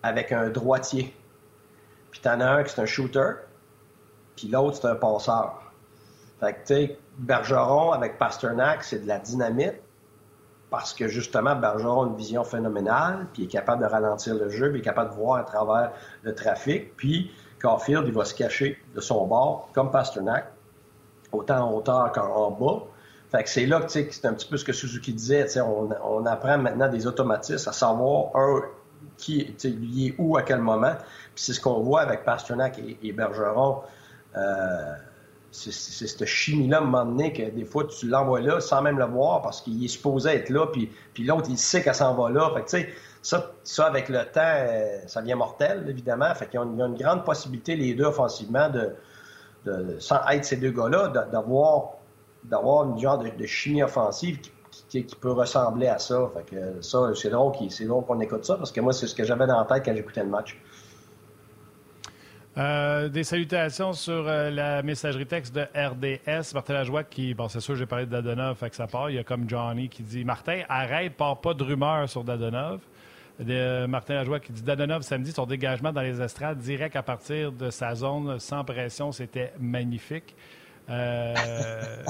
avec un droitier. Puis tu en as un qui c'est un shooter, puis l'autre c'est un passeur. Fait que, tu sais, Bergeron avec Pasternak, c'est de la dynamite, parce que justement, Bergeron a une vision phénoménale, puis il est capable de ralentir le jeu, puis il est capable de voir à travers le trafic, puis Caulfield, il va se cacher de son bord, comme Pasternak, autant en hauteur qu'en bas. Fait que c'est là que c'est un petit peu ce que Suzuki disait. On, on, apprend maintenant des automatismes à savoir un qui est où à quel moment. Puis c'est ce qu'on voit avec Pasternak et, Bergeron. Euh, c'est cette chimie-là, à un moment donné, que des fois, tu l'envoies là sans même le voir parce qu'il est supposé être là, puis, puis l'autre, il sait qu'elle s'en va là. Fait ça, avec le temps, euh, ça devient mortel, évidemment. Fait qu'il y a une grande possibilité, les deux, offensivement, de, sans être ces deux gars-là, d'avoir, d'avoir une genre de, chimie offensive qui, peut ressembler à ça. Fait que ça, c'est drôle, c'est drôle qu'on écoute ça parce que moi, c'est ce que j'avais dans la tête quand j'écoutais le match. Euh, des salutations sur euh, la messagerie texte de RDS. Martin Lajoie qui, bon, c'est sûr, j'ai parlé de Dadonov, fait que ça part. Il y a comme Johnny qui dit Martin, arrête, part pas de rumeurs sur Dadonov Martin Lajoie qui dit Dadonov samedi, son dégagement dans les estrades direct à partir de sa zone sans pression, c'était magnifique. Euh,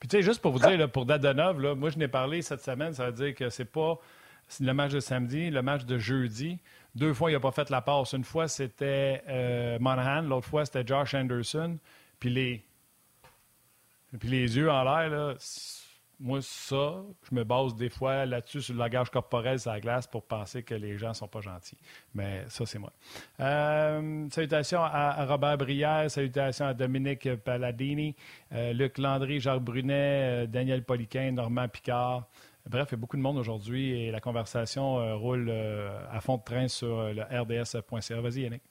puis tu sais, juste pour vous dire, pour Dadonov, moi je n'ai parlé cette semaine, ça veut dire que c'est pas le match de samedi, le match de jeudi. Deux fois, il n'a pas fait la passe. Une fois, c'était euh, Monahan, l'autre fois, c'était Josh Anderson. Puis les, puis les yeux en l'air, moi, ça, je me base des fois là-dessus sur le langage corporel sur la glace pour penser que les gens sont pas gentils. Mais ça, c'est moi. Euh, salutations à, Robert Brière, salutations à Dominique Palladini, euh, Luc Landry, Jacques Brunet, euh, Daniel Poliquin, Normand Picard. Bref, il y a beaucoup de monde aujourd'hui et la conversation roule à fond de train sur le rds.ca. Vas-y, Yannick.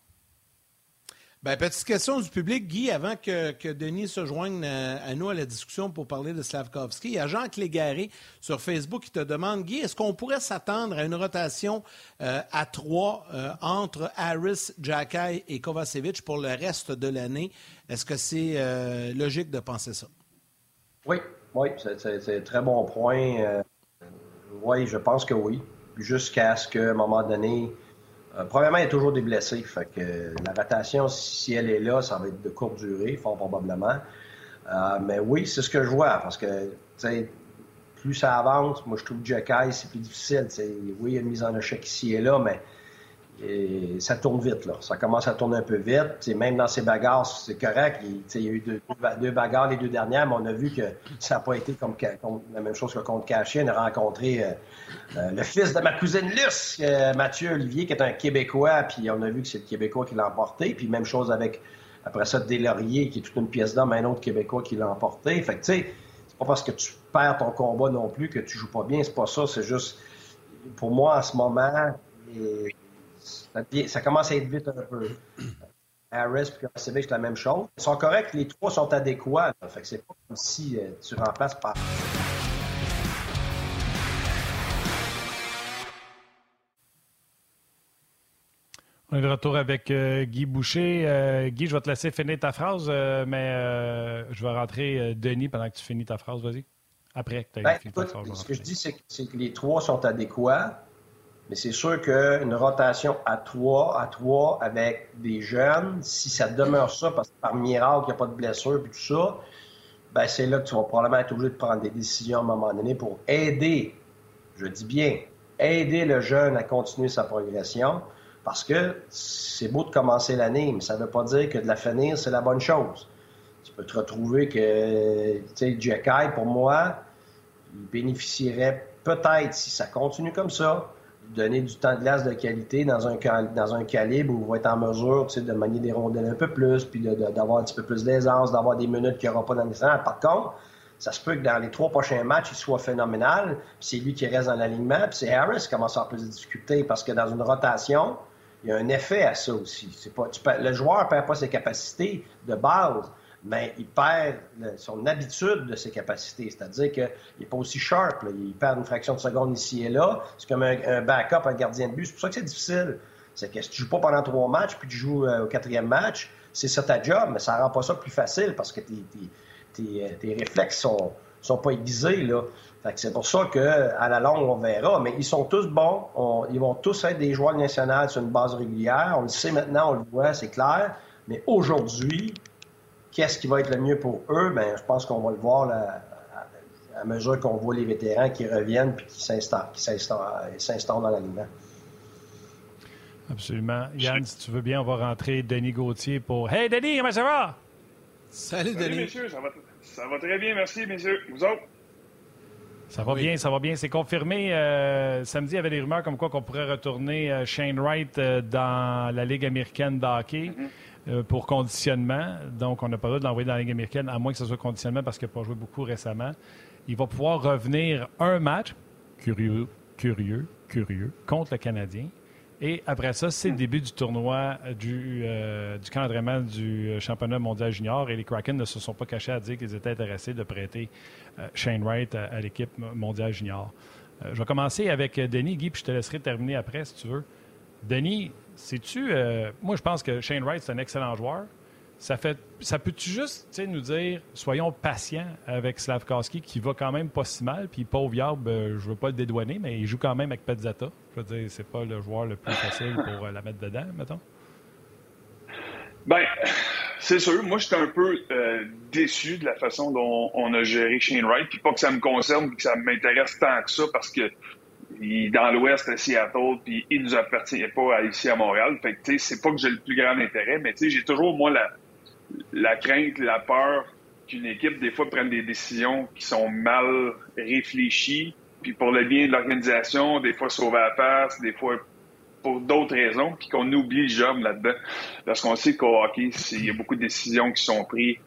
Ben, petite question du public, Guy, avant que, Denis se joigne euh, à, nous à la discussion pour parler de Slavkovski. Il y a Jean Clégaré sur Facebook qui te demande, Guy, est-ce qu'on pourrait s'attendre à une rotation euh, à trois euh, entre Harris, Jacky et Kovacevic pour le reste de l'année? Est-ce que c'est logique de penser ça? Oui, oui, c'est un très bon point. Oui, je pense que oui. Jusqu'à ce qu'à un moment donné, euh, premièrement, il y a toujours des blessés. Fait que la rotation, si elle est là, ça va être de courte durée, fort probablement. Euh, mais oui, c'est ce que je vois, parce que plus ça avance, moi je trouve que Jack c'est plus difficile. Oui, il y a une mise en échec ici et là, mais et ça tourne vite, là. Ça commence à tourner un peu vite. même dans ces bagarres, c'est correct. Il, y a eu deux, bagarres les deux dernières, mais on a vu que ça n'a pas été comme, la même chose que contre Cachet. On a rencontré euh, euh, le fils de ma cousine Luce, euh, Mathieu Olivier, qui est un Québécois, puis on a vu que c'est le Québécois qui l'a emporté. Puis même chose avec, après ça, Deslauriers, qui est toute une pièce d'homme, un autre Québécois qui l'a emporté. Fait que, tu sais, c'est pas parce que tu perds ton combat non plus que tu joues pas bien. C'est pas ça. C'est juste, pour moi, en ce moment, ça, commence à être vite un peu. Harris et c'est la même chose. Ils sont corrects, les trois sont adéquats. Fait que c'est pas comme si euh, tu remplaces par. On est de retour avec euh, Guy Boucher. Euh, Guy, je vais te laisser finir ta phrase, mais je vais rentrer Denis pendant que tu finis ta phrase. Vas-y. Après que tu ben, fini ta phrase. Ce que je dis, c'est que, les trois sont adéquats, mais c'est sûr qu'une rotation à trois, à trois avec des jeunes, si ça demeure ça, parce que par miracle, il n'y a pas de blessure et tout ça, ben c'est là que tu vas probablement être obligé de prendre des décisions à un moment donné pour aider, je dis bien, aider le jeune à continuer sa progression. Parce que c'est beau de commencer l'année, mais ça ne veut pas dire que de la finir, c'est la bonne chose. Tu peux te retrouver que, tu sais, Jacky, pour moi, il bénéficierait peut-être, si ça continue comme ça, donner du temps de glace de qualité dans un, dans un calibre où il va être en mesure tu sais, de manier des rondelles un peu plus, puis d'avoir un petit peu plus d'aisance, d'avoir des minutes qu'il n'y aura pas dans les Par contre, ça se peut que dans les trois prochains matchs, il soit phénoménal, puis c'est lui qui reste dans l'alignement, puis c'est Harris qui commence à avoir plus de difficultés parce que dans une rotation, il y a un effet à ça aussi. Pas, le joueur ne perd pas ses capacités de base, mais il perd son habitude de ses capacités. C'est-à-dire qu'il n'est pas aussi sharp. Il perd une fraction de seconde ici et là. C'est comme un, backup, un gardien de but. C'est pour ça que c'est difficile. C'est que si tu joues pas pendant trois matchs, puis tu joues euh, au quatrième match, c'est ça ta job, mais ça rend pas ça plus facile parce que tes, tes, tes réflexes sont, sont pas aiguisés. Là c'est pour ça qu'à la longue, on verra. Mais ils sont tous bons. ils vont tous être des joueurs nationaux sur une base régulière. On le sait maintenant, on le voit, c'est clair. Mais aujourd'hui, qu'est-ce qui va être le mieux pour eux? Ben, je pense qu'on va le voir à, mesure qu'on voit les vétérans qui reviennent et qui s'installent dans l'aliment. Absolument. Yann, si tu veux bien, on va rentrer Denis Gauthier pour Hey Denis, comment ça va? Salut, Denis. Salut, messieurs, ça va, ça va très bien, merci, messieurs. Vous autres? Ça va bien, ça va bien. C'est confirmé. Euh, samedi, il y avait des rumeurs comme quoi qu'on pourrait retourner euh, Shane Wright euh, dans la Ligue américaine de hockey mm-hmm. Pour conditionnement. Donc, on n'a pas le droit de l'envoyer dans la Ligue américaine, à moins que ce soit conditionnement parce qu'il n'a pas joué beaucoup récemment. Il va pouvoir revenir un match, curieux, curieux, curieux, contre le Canadien. Et après ça, c'est le début du tournoi du, euh, du camp du euh, championnat mondial junior. Et les Kraken ne se sont pas cachés à dire qu'ils étaient intéressés de prêter euh, Shane Wright à, l'équipe mondiale junior. je vais commencer avec Denis, Guy, puis je te laisserai terminer après si tu veux. Denis, sais-tu. moi, je pense que Shane Wright, c'est un excellent joueur. Ça, fait, ça peut-tu juste nous dire, soyons patients avec Slavkowski, qui va quand même pas si mal, puis pauvre Yarb, euh, je veux pas le dédouaner, mais il joue quand même avec Petzata. Je veux dire, c'est pas le joueur le plus facile pour euh, la mettre dedans, mettons. Ben, c'est sûr. Moi, j'étais un peu euh, déçu de la façon dont on a géré Shane Wright, puis pas que ça me concerne, que ça m'intéresse tant que ça, parce que dans l'Ouest à Seattle, puis il nous appartient pas ici à Montréal. Fait que, tu sais, c'est pas que j'ai le plus grand intérêt, mais tu sais, j'ai toujours, moi, la, la crainte, la peur qu'une équipe, des fois, prenne des décisions qui sont mal réfléchies, puis pour le bien de l'organisation, des fois sauver la face, des fois pour d'autres raisons, puis qu'on oublie le job là-dedans. Parce qu'on sait qu'au hockey, il y a beaucoup de décisions qui sont prises,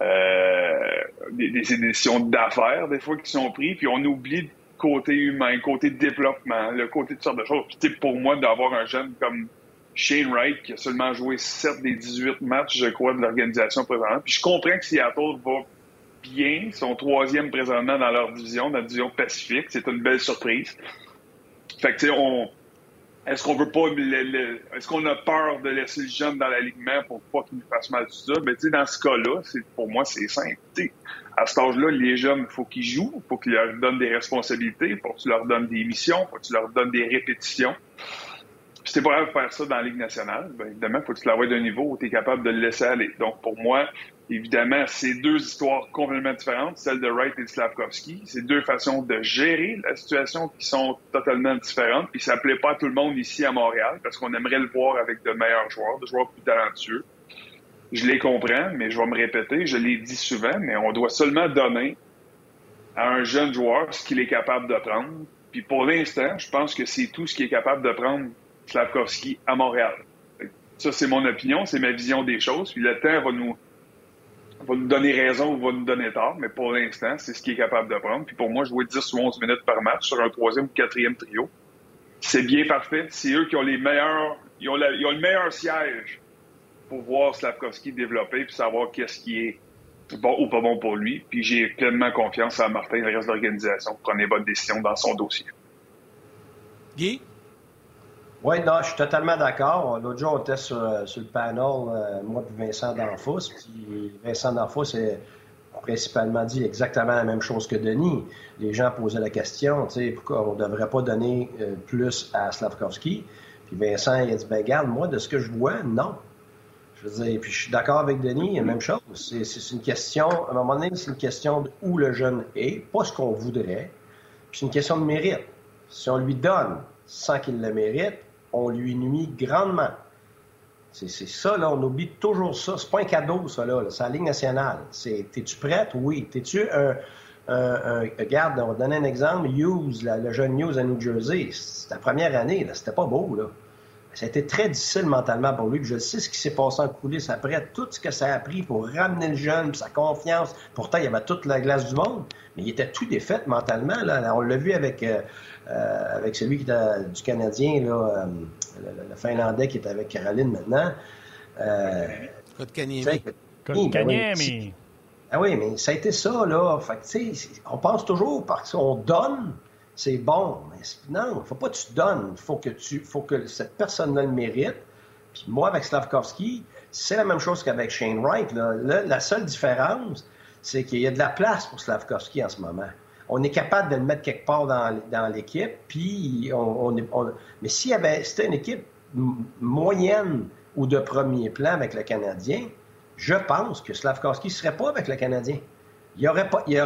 euh, des, décisions d'affaires, des fois, qui sont prises, puis on oublie côté humain, côté développement, le côté de sortes de choses. Puis, pour moi, d'avoir un jeune comme Shane Wright, qui a seulement joué 7 des 18 matchs, je crois, de l'organisation présentement. Puis je comprends que Seattle va bien, son troisième présentement dans leur division, dans la division Pacifique. C'est une belle surprise. Fait que, tu sais, on... Est-ce qu'on veut pas... Est-ce qu'on a peur de laisser le jeune dans l'alignement pour pas qu'il nous fasse mal tout ça? Ben, dans ce cas-là, pour moi, c'est simple. à cet âge-là, les jeunes, il faut qu'ils jouent, il faut qu'ils leur donnent des responsabilités, il faut que tu leur donnes des missions, il faut que tu leur donnes des répétitions. Si t'es pas capable de faire ça dans la Ligue nationale, bien évidemment, faut que tu l'envoies d'un niveau où tu es capable de le laisser aller. Donc, pour moi, évidemment, c'est deux histoires complètement différentes, celle de Wright et de Slavkovski. C'est deux façons de gérer la situation qui sont totalement différentes. Puis ça plaît pas à tout le monde ici à Montréal parce qu'on aimerait le voir avec de meilleurs joueurs, de joueurs plus talentueux. Je les comprends, mais je vais me répéter, je l'ai dit souvent, mais on doit seulement donner à un jeune joueur ce qu'il est capable de prendre. Puis pour l'instant, je pense que c'est tout ce qu'il est capable de prendre Slavkovski à Montréal. Ça, c'est mon opinion, c'est ma vision des choses. Puis le temps va nous, va nous donner raison ou va nous donner tort, mais pour l'instant, c'est ce qu'il est capable de prendre. Puis pour moi, jouer 10 ou 11 minutes par match sur un troisième ou quatrième trio, c'est bien parfait. C'est eux qui ont les meilleurs, ils ont, le meilleur siège pour voir Slavkovski développer puis savoir qu'est-ce qui est bon ou pas bon pour lui. Puis j'ai pleinement confiance à Martin et le reste de l'organisation pour prendre les bonnes décisions dans son dossier. Guy? Oui, non, je suis totalement d'accord. L'autre jour, on était sur, le panel, euh, moi et Vincent D'Anfos. Puis Vincent D'Anfos a principalement dit exactement la même chose que Denis. Les gens posaient la question, tu sais, pourquoi on ne devrait pas donner euh, plus à Slavkovski? Puis Vincent, il a dit, ben garde, moi, de ce que je vois, non. Je veux dire, puis je suis d'accord avec Denis, la même chose. C'est une question, à un moment donné, c'est une question de où le jeune est, pas ce qu'on voudrait. Puis c'est une question de mérite. Si on lui donne sans qu'il le mérite, on lui nuit grandement. C'est ça, là, on oublie toujours ça. C'est pas un cadeau, ça, là. C'est la Ligue nationale. T'es-tu prête? Oui. T'es-tu un, un, on va donner un exemple. Hughes, le jeune Hughes à New Jersey, la première année, là. C'était pas beau, là. Ça très difficile mentalement pour lui. je sais ce qui s'est passé en coulisses après, tout ce que ça a pris pour ramener le jeune, sa confiance. Pourtant, il y avait toute la glace du monde, mais il était tout défait mentalement. Là. On l'a vu avec, euh, euh, avec celui qui était du Canadien, là, euh, le, Finlandais qui est avec Caroline maintenant. Euh, Kotkaniemi. Ah oui, mais ça a été ça, là. Fait on pense toujours parce qu'on donne, c'est bon. Mais non, il ne faut pas que tu donnes. Il faut que, tu, faut que cette personne-là le mérite. Puis moi, avec Slavkovski, c'est la même chose qu'avec Shane Wright. la seule différence, c'est qu'il y a de la place pour Slavkovski en ce moment on est capable de le mettre quelque part dans, l'équipe, puis on, mais s'il y avait, c'était une équipe moyenne ou de premier plan avec le Canadien, je pense que Slavkovski ne serait pas avec le Canadien. Il n'y aurait, pas, de il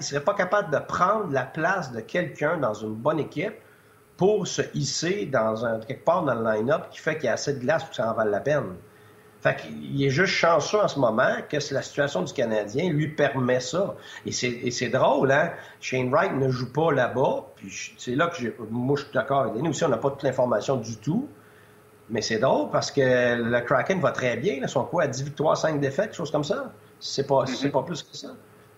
ne serait pas capable de prendre la place de quelqu'un dans une bonne équipe pour se hisser dans quelque part dans le line-up qui fait qu'il y a assez de glace pour que ça en vaille la peine. Fait qu'il est juste chanceux en ce moment que la situation du Canadien lui permet ça. Et c'est drôle, hein? Shane Wright ne joue pas là-bas. Puis c'est là que moi, je suis d'accord avec Nous aussi, on n'a pas toute l'information du tout. Mais c'est drôle parce que le Kraken va très bien. Ils sont quoi, à 10 victoires, 5 défaites, chose comme ça? C'est pas, mm-hmm. pas plus que ça.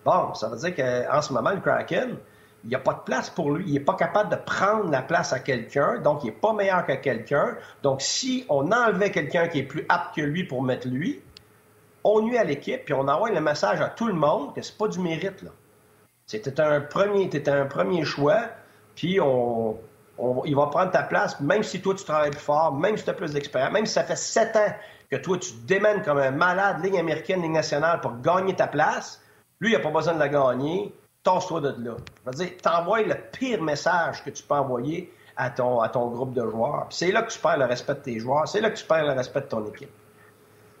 Bon, ça veut dire qu'en ce moment, le Kraken, il n'y a pas de place pour lui. Il n'est pas capable de prendre la place à quelqu'un, donc il n'est pas meilleur que quelqu'un. Donc, si on enlevait quelqu'un qui est plus apte que lui pour mettre lui, on nuit à l'équipe, puis on envoie le message à tout le monde que c'est pas du mérite. C'était un premier, un choix, puis on, il va prendre ta place, même si toi tu travailles plus fort, même si tu as plus d'expérience, même si ça fait sept ans que toi tu démènes comme un malade, ligne américaine, ligne nationale, pour gagner ta place. Lui, il n'a pas besoin de la gagner tasse-toi de là. Je veux dire, t'envoies le pire message que tu peux envoyer à ton, à ton groupe de joueurs. C'est là que tu perds le respect de tes joueurs. C'est là que tu perds le respect de ton équipe.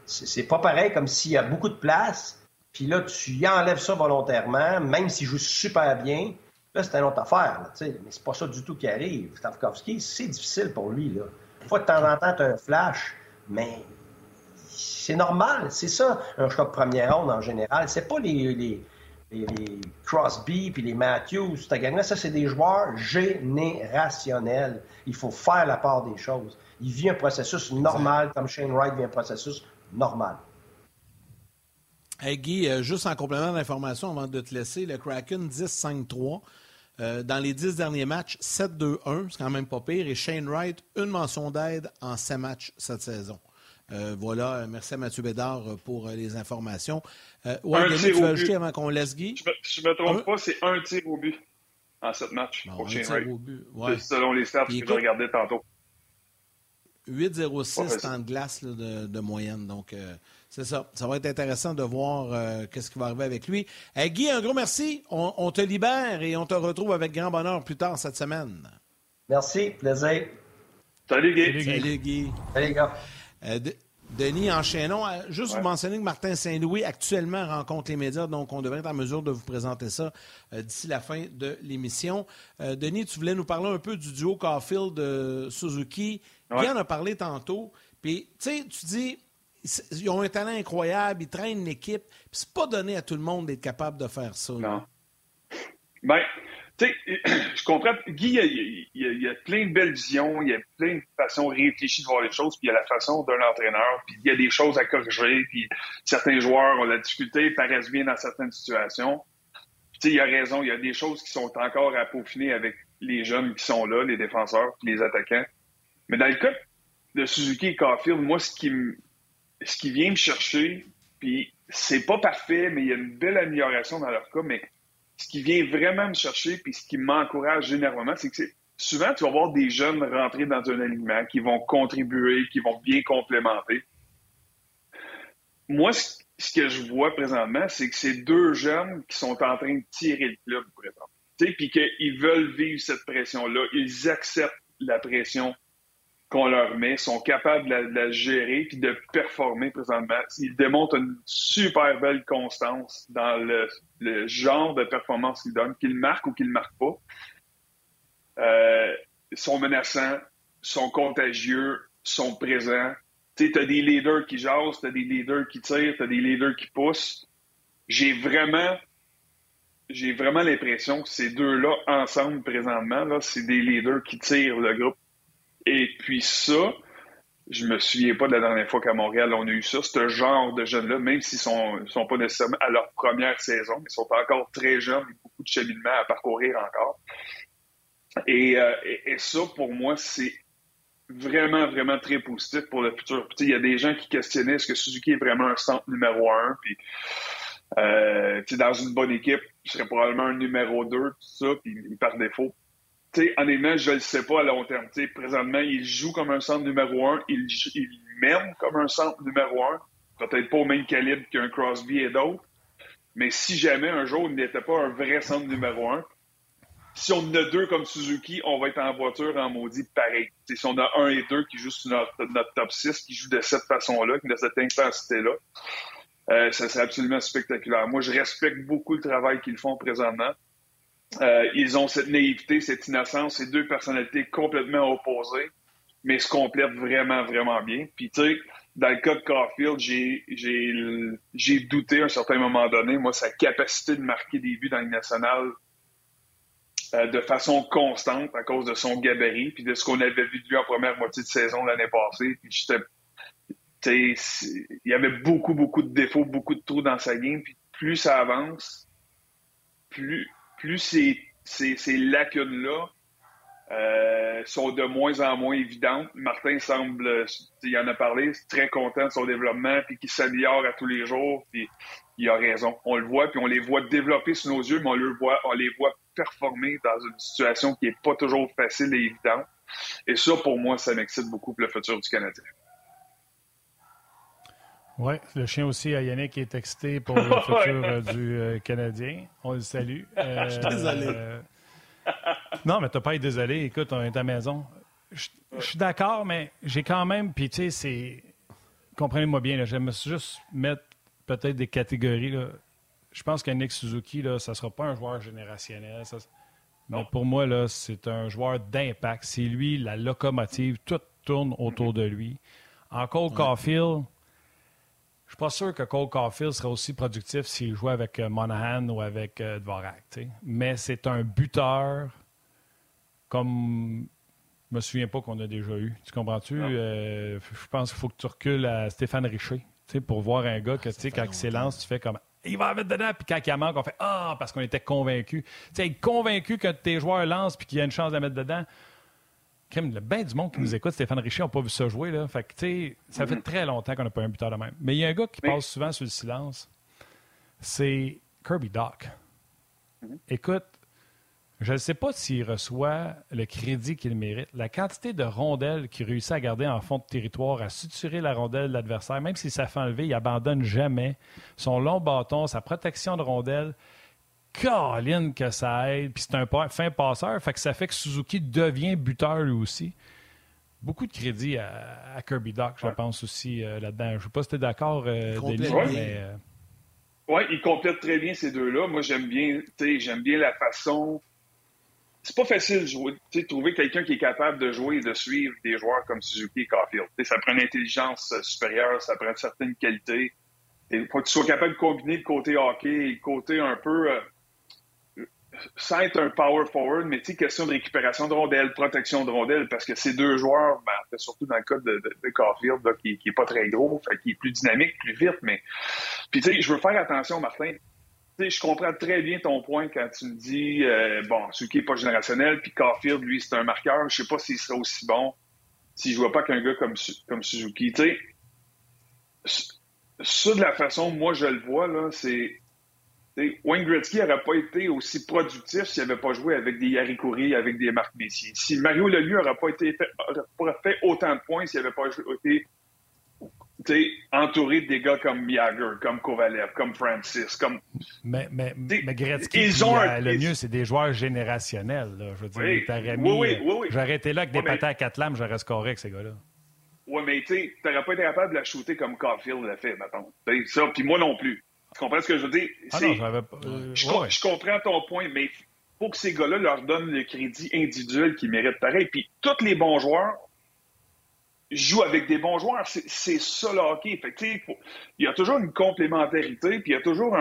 C'est pas pareil comme s'il y a beaucoup de place, puis là, tu y enlèves ça volontairement, même s'il joue super bien. Là, c'est une autre affaire. Là, mais c'est pas ça du tout qui arrive. Stavkovski, c'est difficile pour lui. Là. Une fois de temps en temps, tu as un flash, mais c'est normal. C'est ça, un choix de première ronde en général. C'est pas les les, Crosby puis les Matthews, ça, c'est des joueurs générationnels. Il faut faire la part des choses. Il vit un processus normal, comme Shane Wright vit un processus normal. Hey Guy, euh, juste en complément d'information avant de te laisser, le Kraken 10-5-3. Euh, dans les dix derniers matchs, 7-2-1, c'est quand même pas pire. Et Shane Wright, une mention d'aide en 7 matchs cette saison. Euh, voilà, merci à Mathieu Bédard pour les informations. Euh, ouais, un tir tu vas ajouter avant qu'on laisse Guy? Je ne me, trompe pas, c'est un tir au but en cette match bon, pour Shane Wright. Selon les stats que je regardais tantôt. 8-0-6 temps de glace de, moyenne. Donc, euh, c'est ça. Ça va être intéressant de voir euh, qu'est-ce qui va arriver avec lui. Guy, un gros merci. On, on, te libère et on te retrouve avec grand bonheur plus tard cette semaine. Merci. Plaisir. Salut, Guy. Salut, Guy. Salut, Guy. Salut, gars. Denis, enchaînons. Euh, juste vous mentionner que Martin Saint-Louis actuellement rencontre les médias, donc on devrait être en mesure de vous présenter ça euh, d'ici la fin de l'émission. Euh, Denis, tu voulais nous parler un peu du duo Caulfield de Suzuki. Ouais. en a parlé tantôt. Puis, tu sais, tu dis, ils ont un talent incroyable, ils traînent une équipe. Puis, c'est pas donné à tout le monde d'être capable de faire ça. Non. Ben, tu sais, je comprends. Guy, il y, a, plein de belles visions, il y a plein de façons réfléchies de voir les choses, puis il y a la façon d'un entraîneur, puis il y a des choses à corriger, puis certains joueurs ont la difficulté, paraissent bien dans certaines situations. Tu sais, il a raison, il y a des choses qui sont encore à peaufiner avec les jeunes qui sont là, les défenseurs, puis les attaquants. Mais dans le cas de Suzuki et Caulfield, moi, ce qui me ce qui vient me chercher, puis c'est pas parfait, mais il y a une belle amélioration dans leur cas, mais ce qui vient vraiment me chercher, puis ce qui m'encourage généralement, c'est que souvent, tu vas voir des jeunes rentrer dans un alignement qui vont contribuer, qui vont bien complémenter. Moi, ce, que je vois présentement, c'est que c'est deux jeunes qui sont en train de tirer le club présentement. Puis qu'ils veulent vivre cette pression-là. Ils acceptent la pression qu'on leur met, sont capables de la, gérer puis de performer présentement. Ils démontrent une super belle constance dans le, genre de performance qu'ils donnent, qu'ils marquent ou qu'ils ne marquent pas. Euh, sont menaçants, sont contagieux, sont présents. Tu as des leaders qui jasent, tu as des leaders qui tirent, tu as des leaders qui poussent. J'ai vraiment j'ai vraiment l'impression que ces deux-là, ensemble, présentement, là, c'est des leaders qui tirent le groupe. Et puis ça, je me souviens pas de la dernière fois qu'à Montréal, on a eu ça, ce genre de jeunes-là, même s'ils sont, sont pas nécessairement à leur première saison, ils sont encore très jeunes, beaucoup de cheminement à parcourir encore. Et, euh, et, ça, pour moi, c'est vraiment, vraiment très positif pour le futur. Il y a des gens qui questionnaient est-ce que Suzuki est vraiment un centre numéro un, puis euh, dans une bonne équipe, il serait probablement un numéro 2, tout ça, puis par défaut. Sais, honnêtement, je le sais pas à long terme. sais, présentement, il joue comme un centre numéro 1, il, il mène comme un centre numéro 1, peut-être pas au même calibre qu'un Crosby et d'autres, mais si jamais un jour il n'était pas un vrai centre numéro 1, si on en a deux comme Suzuki, on va être en voiture en maudit pareil. si on a un et deux qui jouent sur notre, top 6, qui jouent de cette façon-là, de cette intensité-là, euh, ça serait absolument spectaculaire. Moi, je respecte beaucoup le travail qu'ils font présentement. Euh, ils ont cette naïveté, cette innocence, ces deux personnalités complètement opposées, mais se complètent vraiment, vraiment bien. Puis, tu sais, dans le cas de Caulfield, j'ai douté à un certain moment donné, moi, sa capacité de marquer des buts dans le national euh, de façon constante à cause de son gabarit, puis de ce qu'on avait vu de lui en première moitié de saison l'année passée. Puis j'étais il y avait beaucoup, beaucoup de défauts, beaucoup de trous dans sa game. Puis plus ça avance, plus, plus ces, ces, lacunes-là euh, sont de moins en moins évidentes. Martin semble, il en a parlé, très content de son développement, puis qu'il s'améliore à tous les jours. Puis il a raison. On le voit, puis on les voit développer sous nos yeux, mais on, le voit, on les voit performer dans une situation qui n'est pas toujours facile et évidente. Et ça, pour moi, ça m'excite beaucoup pour le futur du Canadien. Oui, le chien aussi à Yannick est excité pour le futur euh, du euh, Canadien. On le salue. je suis désolé. Euh, non, mais t'as pas été désolé. Écoute, on est à la maison. Je, suis d'accord, mais j'ai quand même. Puis, tu sais, c'est. Comprenez-moi bien, j'aime juste mettre peut-être des catégories. Là. Je pense qu'Yannick Suzuki, là, ça ne sera pas un joueur générationnel. Mais pour moi, là, c'est un joueur d'impact. C'est lui, la locomotive. Tout tourne autour de lui. Encore Caulfield je suis pas sûr que Cole Caulfield serait aussi productif s'il jouait avec euh, Monahan ou avec euh, Dvorak. Mais c'est un buteur comme je me souviens pas qu'on a déjà eu. Tu comprends-tu? Euh, je pense qu'il faut que tu recules à Stéphane Richer pour voir un gars que, quand il s'élance, tu fais comme il va mettre dedans, puis quand il manque, on fait Ah, parce qu'on était convaincus. Tu sais, convaincu que tes joueurs lancent puis qu'il y a une chance de mettre dedans. Comme le bien du monde qui nous écoute, Stéphane Richer, n'a pas vu ça jouer. Là. Fait que, ça fait très longtemps qu'on n'a pas un buteur de même. Mais il y a un gars qui passe souvent sur le silence. C'est Kirby Doc. Mhm. Écoute, je ne sais pas s'il reçoit le crédit qu'il mérite. La quantité de rondelles qu'il réussit à garder en fond de territoire, à suturer la rondelle de l'adversaire, même si ça fait enlever, il abandonne jamais. Son long bâton, sa protection de rondelle. Caroline que ça aide. Puis c'est un fin passeur. Fait que ça fait que Suzuki devient buteur lui aussi. Beaucoup de crédit à, Kirby Doc, je pense aussi euh, là-dedans. Je ne sais pas si tu es d'accord, euh, Denis, mais. Euh, oui, il complète très bien ces deux-là. Moi, j'aime bien, j'aime bien la façon. C'est pas facile de jouer, trouver quelqu'un qui est capable de jouer et de suivre des joueurs comme Suzuki et Caulfield. ça prend une intelligence supérieure, ça prend certaines qualités. Il faut que tu sois capable de combiner le côté hockey et le côté un peu sans être un power forward, mais tu question de récupération de rondelles, protection de rondelles, parce que ces deux joueurs, ben, surtout dans le cas de, de, qui, qui est pas très gros, qui est plus dynamique, plus vite, mais puis tu sais, je veux faire attention, Martin. Tu je comprends très bien ton point quand tu me dis, euh, bon, qui n'est pas générationnel, puis Caulfield, lui, c'est un marqueur. Je sais pas s'il serait aussi bon s'il jouait pas qu'un gars comme, comme Suzuki. Tu sais, ça, de la façon moi je le vois, là, c'est. Wayne Gretzky n'aurait pas été aussi productif s'il n'avait pas joué avec des Yari Coury, avec des Marc Messier. Si Mario Lemieux n'aurait pas été fait, fait autant de points s'il n'avait pas été entouré de des gars comme Jagger, comme Kovalev, comme Francis, comme. Mais, mais, mais Gretzky, ils ont le mieux, c'est des joueurs générationnels. Là. Je veux dire, oui, mis, oui, oui, oui, J'aurais été là avec des patins à quatre lames, j'aurais scoré avec ces gars-là. Oui, mais tu n'aurais pas été capable de la shooter comme Caulfield l'a fait, mettons. ça, puis moi non plus. Tu comprends ce que je veux dire? Ah non, pas... Euh, je, je, comprends ton point, mais il faut que ces gars-là leur donnent le crédit individuel qu'ils méritent pareil. Puis tous les bons joueurs jouent avec des bons joueurs. C'est ça le hockey. Fait il y a toujours une complémentarité, puis il y a toujours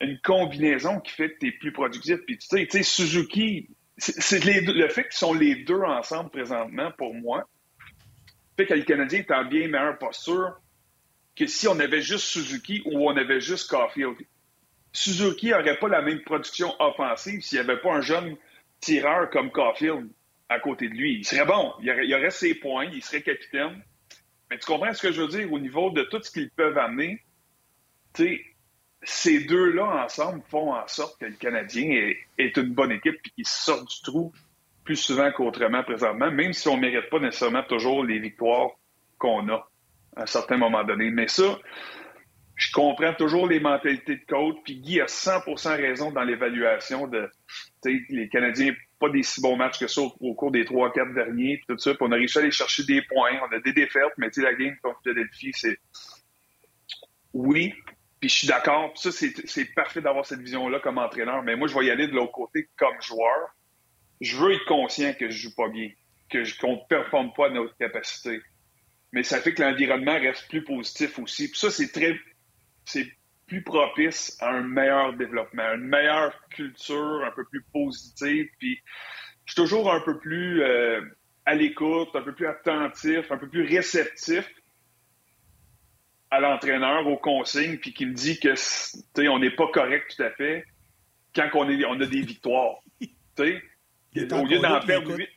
une combinaison qui fait que tu es plus productif. Puis tu sais, Suzuki, c'est le fait qu'ils sont les deux ensemble présentement, pour moi, fait que le Canadien est en bien meilleure posture que si on avait juste Suzuki ou on avait juste Caulfield. Suzuki n'aurait pas la même production offensive s'il n'y avait pas un jeune tireur comme Caulfield à côté de lui. Il serait bon, il aurait, aurait ses points, il serait capitaine. Mais tu comprends ce que je veux dire? Au niveau de tout ce qu'ils peuvent amener? ces deux-là ensemble font en sorte que le Canadien est, une bonne équipe et qu'il sort du trou plus souvent qu'autrement présentement, même si on ne mérite pas nécessairement toujours les victoires qu'on a à un certain moment donné. Mais ça, je comprends toujours les mentalités de coach, puis Guy a 100% raison dans l'évaluation de les Canadiens pas des si bons matchs que ça au, cours des trois, quatre derniers, puis tout ça. Puis on a réussi à aller chercher des points. On a des défaites, mais la game contre Philadelphie, c'est. Oui, puis je suis d'accord. Ça, c'est parfait d'avoir cette vision-là comme entraîneur. Mais moi, je vais y aller de l'autre côté comme joueur. Je veux être conscient que je joue pas bien, que qu'on ne performe pas à notre capacité. Mais ça fait que l'environnement reste plus positif aussi. Puis ça, c'est très. C'est plus propice à un meilleur développement, une meilleure culture, un peu plus positive. Puis je suis toujours un peu plus euh, à l'écoute, un peu plus attentif, un peu plus réceptif à l'entraîneur, aux consignes, puis qui me dit que on n'est pas correct tout à fait quand on, est, on a des victoires. au lieu d'en perdre huit.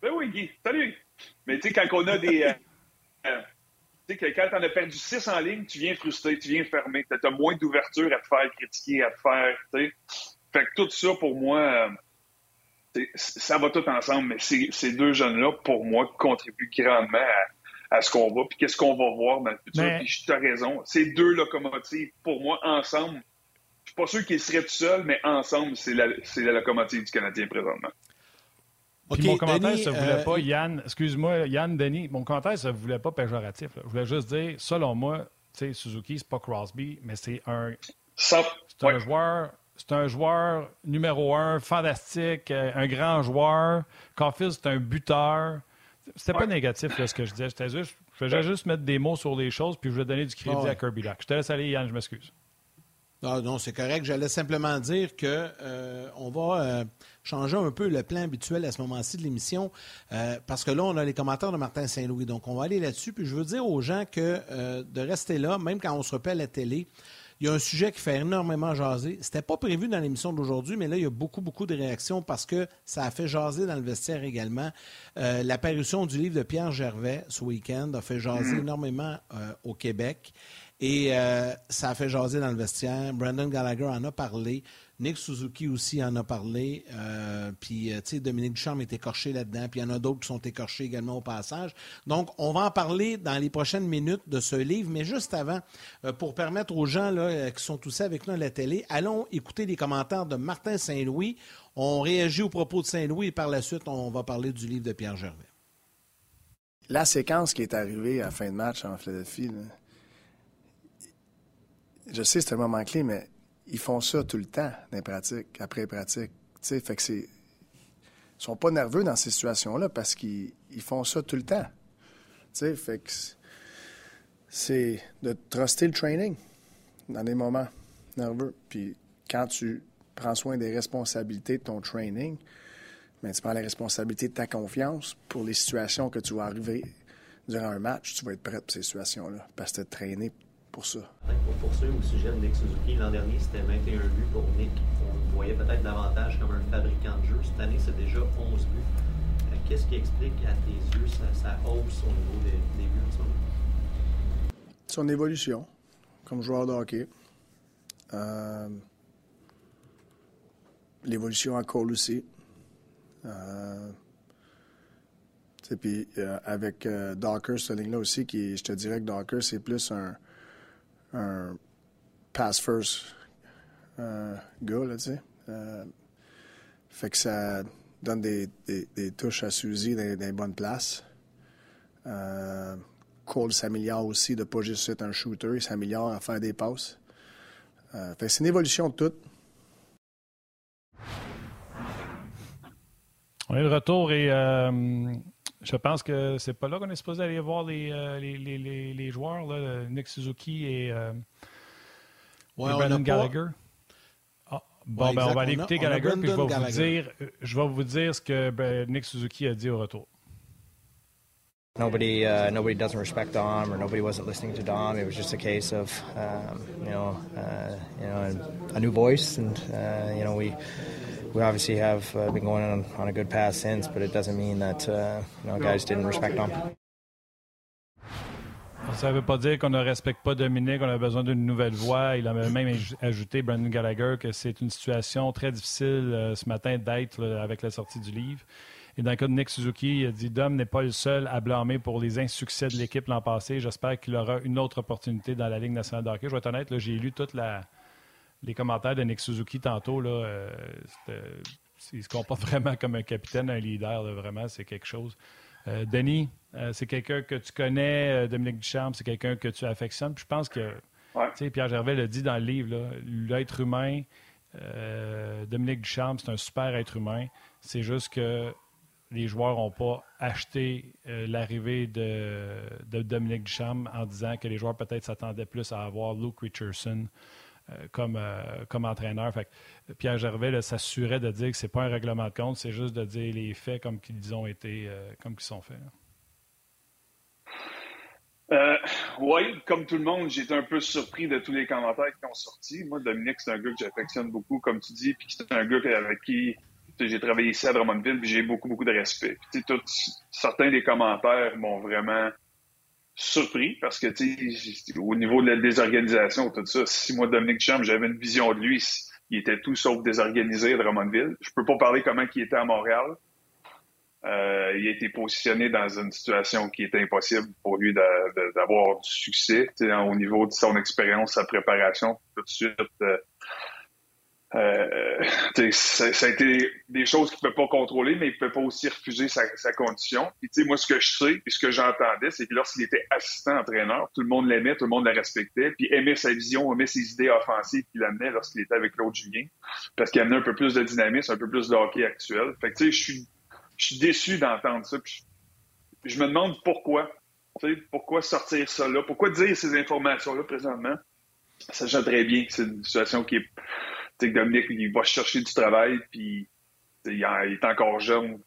Ben oui, Guy, salut! Mais tu sais, quand on a des. Euh, tu sais, que quand t'en as perdu six en ligne, tu viens frustré, tu viens fermé. Tu as moins d'ouverture à te faire critiquer, à te faire. sais. Fait que tout ça, pour moi, euh, ça va tout ensemble. Mais ces, deux jeunes-là, pour moi, contribuent grandement à, ce qu'on va. Puis qu'est-ce qu'on va voir dans le futur. Puis tu as raison. Ces deux locomotives, pour moi, ensemble, je suis pas sûr qu'ils seraient tout seuls, mais ensemble, c'est la, la locomotive du Canadien présentement mon commentaire, ça ne voulait euh, pas, Yann, excuse-moi, Yann, Denis, mon commentaire, ça ne voulait pas péjoratif. Je voulais juste dire, selon moi, tu sais, Suzuki, c'est pas Crosby, mais c'est un. C'est un joueur. C'est un joueur numéro un, fantastique, euh, un grand joueur. Caulfield, c'est un buteur. C'était pas négatif ce que je disais. Juste, je voulais juste mettre des mots sur les choses, puis je vais donner du crédit à Kirby Lack. Je te laisse aller, Yann, je m'excuse. Non, non, c'est correct. J'allais simplement dire que euh, on va changer un peu le plan habituel à ce moment-ci de l'émission, euh, parce que là, on a les commentaires de Martin Saint-Louis. Donc, on va aller là-dessus. Puis je veux dire aux gens que euh, de rester là, même quand on se repère à la télé, il y a un sujet qui fait énormément jaser. C'était pas prévu dans l'émission d'aujourd'hui, mais là, il y a beaucoup, beaucoup de réactions parce que ça a fait jaser dans le vestiaire également. Euh, l'apparition du livre de Pierre Gervais ce week-end a fait jaser mm-hmm. énormément au Québec. Et ça a fait jaser dans le vestiaire. Brandon Gallagher en a parlé. Nick Suzuki aussi en a parlé. Euh, puis, euh, tu sais, Dominique Ducharme est écorché là-dedans. Puis, il y en a d'autres qui sont écorchés également au passage. Donc, on va en parler dans les prochaines minutes de ce livre. Mais juste avant, euh, pour permettre aux gens là, qui sont tous avec nous à la télé, allons écouter les commentaires de Martin Saint-Louis. On réagit aux propos de Saint-Louis et par la suite, on va parler du livre de Pierre Gervais. La séquence qui est arrivée à fin de match en Philadelphie, je sais c'est un moment clé, mais ils font ça tout le temps dans les pratiques, après pratique. sais, fait que c'est. Ils sont pas nerveux dans ces situations-là parce qu'ils font ça tout le temps. fait que c'est de truster le training dans des moments nerveux. Puis quand tu prends soin des responsabilités de ton training, mais ben, tu prends la responsabilité de ta confiance pour les situations que tu vas arriver durant un match, tu vas être prêt pour ces situations-là parce que tu as traîné pour ça. Pour poursuivre au sujet de Nick Suzuki, l'an dernier, c'était 21 buts pour Nick. On le voyait peut-être davantage comme un fabricant de jeu. Cette année, c'est déjà 11 buts. Euh, qu'est-ce qui explique, à tes yeux, sa, hausse au niveau des, buts en ce moment? son évolution comme joueur de hockey. Euh, l'évolution à Cole aussi. Euh, puis euh, avec Docker, cette ligne-là aussi, qui, je te dirais que Docker, c'est plus un, un pass-first euh, gars, là, tu sais. Euh, fait que ça donne des, des, touches à Suzy dans, les bonnes places. Euh, Cole s'améliore aussi de pas juste être un shooter, il s'améliore à faire des passes. Euh, c'est une évolution de tout. On est de retour et euh, je pense que c'est pas là qu'on est supposé aller voir les, euh, les, les, les, les, joueurs, là, Nick Suzuki et, euh, ouais, et Brandon Gallagher. Ah, bon, ouais, ben, on va aller écouter Gallagher, puis je vais, Gallagher. vous dire, je vais vous dire ce que ben, Nick Suzuki a dit au retour. Nobody, uh, nobody doesn't respect Dom, or nobody wasn't listening to Dom. It was just a case of, um, you know, uh, you know, a new voice, and uh, you know, we we obviously have uh, been going on, on a good path since, but it doesn't mean that uh, you know guys didn't respect Dom. Ça ne veut pas dire qu'on ne respecte pas Dominique, on a besoin d'une nouvelle voix. Il a même ajouté, Brandon Gallagher, que c'est une situation très difficile euh, ce matin d'être avec la sortie du livre. Et dans le cas de Nick Suzuki, il a dit Dom n'est pas le seul à blâmer pour les insuccès de l'équipe l'an passé. J'espère qu'il aura une autre opportunité dans la Ligue nationale de hockey. Je vais être honnête, j'ai lu tous les commentaires de Nick Suzuki tantôt. Là, euh, il se comporte vraiment comme un capitaine, un leader. Là, vraiment, c'est quelque chose. Euh, Denis, euh, c'est quelqu'un que tu connais, Dominique Ducharme, c'est quelqu'un que tu affectionnes. Puis je pense que, ouais. Pierre Gervais l'a dit dans le livre, l'être humain, Dominique Ducharme, c'est un super être humain. C'est juste que les joueurs n'ont pas acheté euh, l'arrivée de, de, Dominique Ducharme en disant que les joueurs peut-être s'attendaient plus à avoir Luke Richardson comme, euh, comme entraîneur. Pierre Gervais s'assurait de dire que ce n'est pas un règlement de compte, c'est juste de dire les faits comme qu'ils ont été, euh, comme qu'ils sont faits. oui, comme tout le monde, été un peu surpris de tous les commentaires qui ont sorti. Moi, Dominique, c'est un gars que j'affectionne beaucoup, comme tu dis, puis c'est un gars avec qui j'ai travaillé ici à Drummondville, puis j'ai beaucoup, beaucoup de respect. Puis, certains des commentaires m'ont vraiment surpris parce que, au niveau de la désorganisation, tout ça, si moi, Dominique Champ, j'avais une vision de lui, il était tout sauf désorganisé à Drummondville. Je peux pas parler comment il était à Montréal. Euh, il a été positionné dans une situation qui était impossible pour lui d'avoir du succès au niveau de son expérience, sa préparation, tout de suite. Euh, euh, ça, a été des choses qu'il ne peut pas contrôler, mais il ne peut pas aussi refuser sa, condition. Puis, moi, ce que je sais et ce que j'entendais, c'est que lorsqu'il était assistant entraîneur, tout le monde l'aimait, tout le monde le respectait, puis aimait sa vision, aimait ses idées offensives qu'il amenait lorsqu'il était avec Claude Julien, parce qu'il amenait un peu plus de dynamisme, un peu plus de hockey actuel. Fait que, je suis, je suis déçu d'entendre ça. Je, je me demande pourquoi. Pourquoi sortir ça là? Pourquoi dire ces informations-là présentement? Sachant très bien que c'est une situation qui est sais, Dominique, il va chercher du travail, puis il, est encore jeune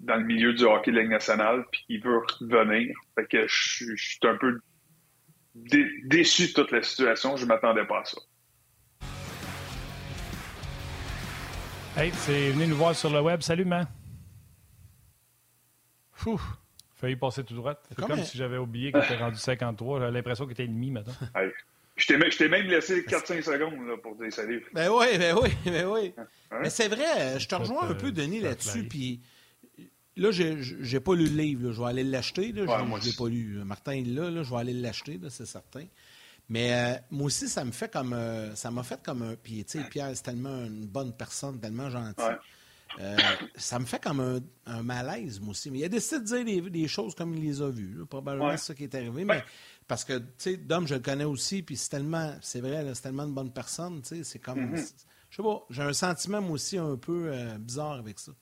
dans le milieu du hockey de la Ligue nationale, puis il veut revenir. Fait que je, je suis un peu dé, déçu de toute la situation. Je m'attendais pas à ça. Hey, c'est venu nous voir sur le web. Salut, man. Fou. Failli passer tout droit. C'est comme, comme si j'avais oublié qu'il était rendu 53. J'avais l'impression qu'il était ennemi maintenant. Hey. Je t'ai même laissé 4-5 secondes là, pour dire salut. Ben oui, ben oui, ben oui. Hein? Mais c'est vrai, je te rejoins un peu, Denis, là-dessus. Puis là, j'ai pas lu le livre. Là. Je vais aller l'acheter. Ouais, je ne l'ai pas lu. Martin là, là, je vais aller l'acheter, c'est certain. Mais euh, moi aussi, ça me fait comme. Euh, ça m'a fait comme un. Puis, tu sais, Pierre, c'est tellement une bonne personne, tellement gentil. Ouais. Euh, ça me fait comme un, un, malaise, moi aussi. Mais il a décidé de dire des, des choses comme il les a vues. Là. Probablement ouais. c'est ça qui est arrivé. Mais parce que, tu sais, Dom, je le connais aussi, puis c'est tellement, c'est vrai, c'est tellement une bonne personne, tu sais, c'est comme, Mhm. mm -hmm. je sais pas, j'ai un sentiment, moi aussi, un peu euh, bizarre avec ça.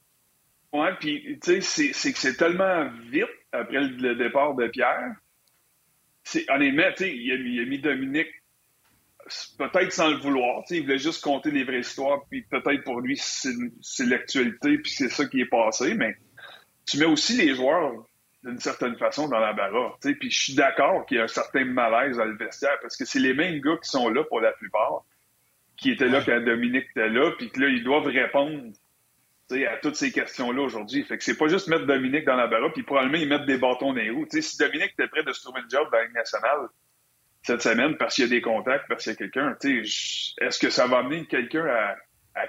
Ouais, puis, tu sais, c'est que c'est tellement vite après le, départ de Pierre. C'est, honnêtement, tu sais, il, il, a mis Dominique, peut-être sans le vouloir, tu sais, il voulait juste compter les vraies histoires, puis peut-être pour lui, c'est l'actualité, puis c'est ça qui est passé, mais tu mets aussi les joueurs d'une certaine façon dans la barre. Puis je suis d'accord qu'il y a un certain malaise dans le vestiaire parce que c'est les mêmes gars qui sont là pour la plupart, qui étaient là quand Dominique était là, puis que là, ils doivent répondre à toutes ces questions-là aujourd'hui. Fait que c'est pas juste mettre Dominique dans la barre, puis probablement ils mettent des bâtons dans les roues. T'sais, si Dominique était prêt de se trouver une job dans la Ligue nationale, cette semaine parce qu'il y a des contacts, parce qu'il y a quelqu'un. Est-ce que ça va amener quelqu'un à,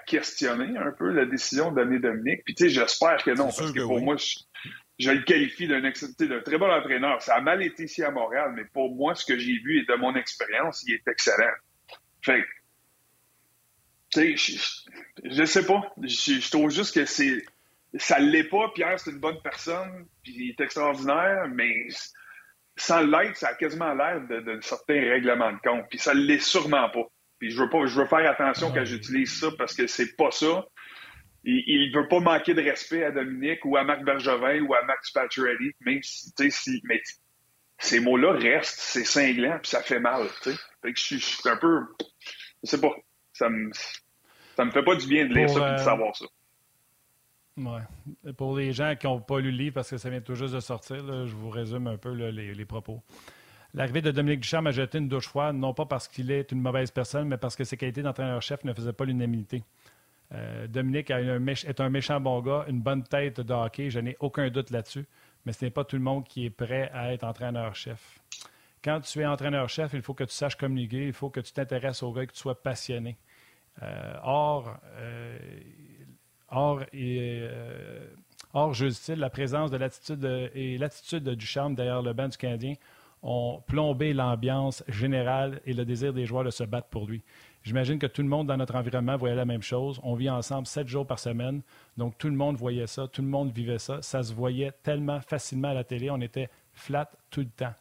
questionner un peu la décision d'amener Dominique? Puis j'espère que non, parce que, pour moi, je, le qualifie d'un très bon entraîneur. Ça a mal été ici à Montréal, mais pour moi, ce que j'ai vu et de mon expérience, il est excellent. Fait tu sais, je, sais pas. Je, trouve juste que c'est. Ça l'est pas. Pierre, c'est une bonne personne, puis il est extraordinaire, mais sans l'être, ça a quasiment l'air de, certains règlements de compte. Puis ça l'est sûrement pas. Puis je veux pas, je veux faire attention quand j'utilise ça parce que c'est pas ça. Il, ne veut pas manquer de respect à Dominique ou à Marc Bergevin ou à Max Pacioretty, même si, tu sais, si, mais ces mots-là restent, c'est cinglant puis ça fait mal, tu sais. Fait que je suis un peu, je sais pas, ça me, ça me fait pas du bien de lire ça et de euh, savoir ça. Ouais. Pour les gens qui n'ont pas lu le livre, parce que ça vient tout juste de sortir, je vous résume un peu les, propos. L'arrivée de Dominique Ducharme a jeté une douche froide, non pas parce qu'il est une mauvaise personne, mais parce que ses qualités d'entraîneur-chef ne faisaient pas l'unanimité. Euh, Dominique est un méchant bon gars, une bonne tête de hockey, je n'ai aucun doute là-dessus, mais ce n'est pas tout le monde qui est prêt à être entraîneur-chef. Quand tu es entraîneur-chef, il faut que tu saches communiquer, il faut que tu t'intéresses au gars, que tu sois passionné. Euh, or, euh, or, et, euh, or, je la présence de l'attitude et l'attitude du charme derrière le banc du Canadien ont plombé l'ambiance générale et le désir des joueurs de se battre pour lui. J'imagine que tout le monde dans notre environnement voyait la même chose. On vit ensemble sept jours par semaine, donc tout le monde voyait ça, tout le monde vivait ça. Ça se voyait tellement facilement à la télé, on était flat tout le temps.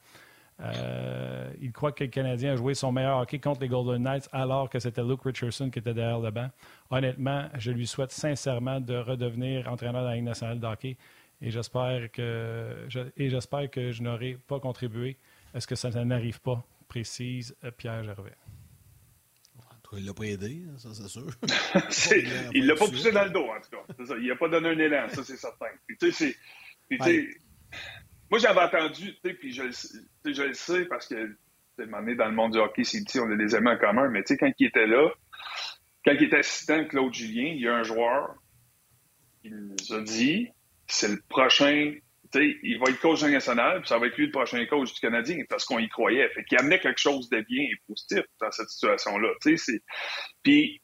Euh, il croit que le Canadien a joué son meilleur hockey contre les Golden Knights alors que c'était Luke Richardson qui était derrière le banc. Honnêtement, je lui souhaite sincèrement de redevenir entraîneur de la Ligue nationale de hockey et j'espère que je, et j'espère que je n'aurai pas contribué à ce que ça n'arrive pas, précise Pierre Gervais. Il l'a pas aidé, hein, ça c'est sûr. il l'a pas poussé dans le dos, en tout cas. Il n'a pas donné un élan, ça c'est certain. Puis, tu sais, moi, j'avais entendu, puis je, je le sais parce que, donné, dans le monde du hockey, c'est petit, on a des amis en commun, mais tu sais, quand il était là, quand il était assistant Claude Julien, il y a un joueur, il nous a dit, c'est le prochain, tu sais, il va être coach national, puis ça va être lui le prochain coach du Canadien, parce qu'on y croyait. Fait qu'il amenait quelque chose de bien et positif dans cette situation-là. Puis,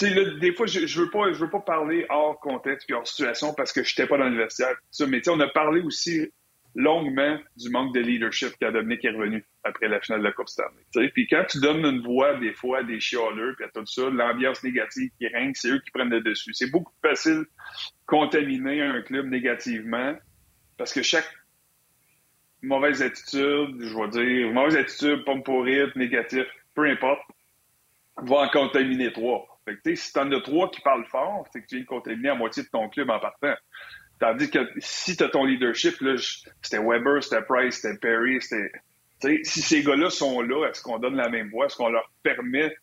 des fois, je, veux pas, je veux pas parler hors contexte et hors situation parce que je n'étais pas dans l'université. Mais on a parlé aussi longuement du manque de leadership quand Dominique est revenu après la finale de la Coupe Stanley. Puis quand tu donnes une voix des fois à des chialeux puis à tout ça, l'ambiance négative qui règne, c'est eux qui prennent le dessus. C'est beaucoup plus facile contaminer un club négativement parce que chaque mauvaise attitude, je vais dire, mauvaise attitude, pomme pourrite, négatif, peu importe, va en contaminer trois. Fait que, si t'en as trois qui parlent fort, c'est que tu viens de contaminer à moitié de ton club en partant. Tandis que si tu as ton leadership, c'était Weber, c'était Price, c'était Perry, c'était. Si ces gars-là sont là, est-ce qu'on donne la même voix? Est-ce qu'on leur permet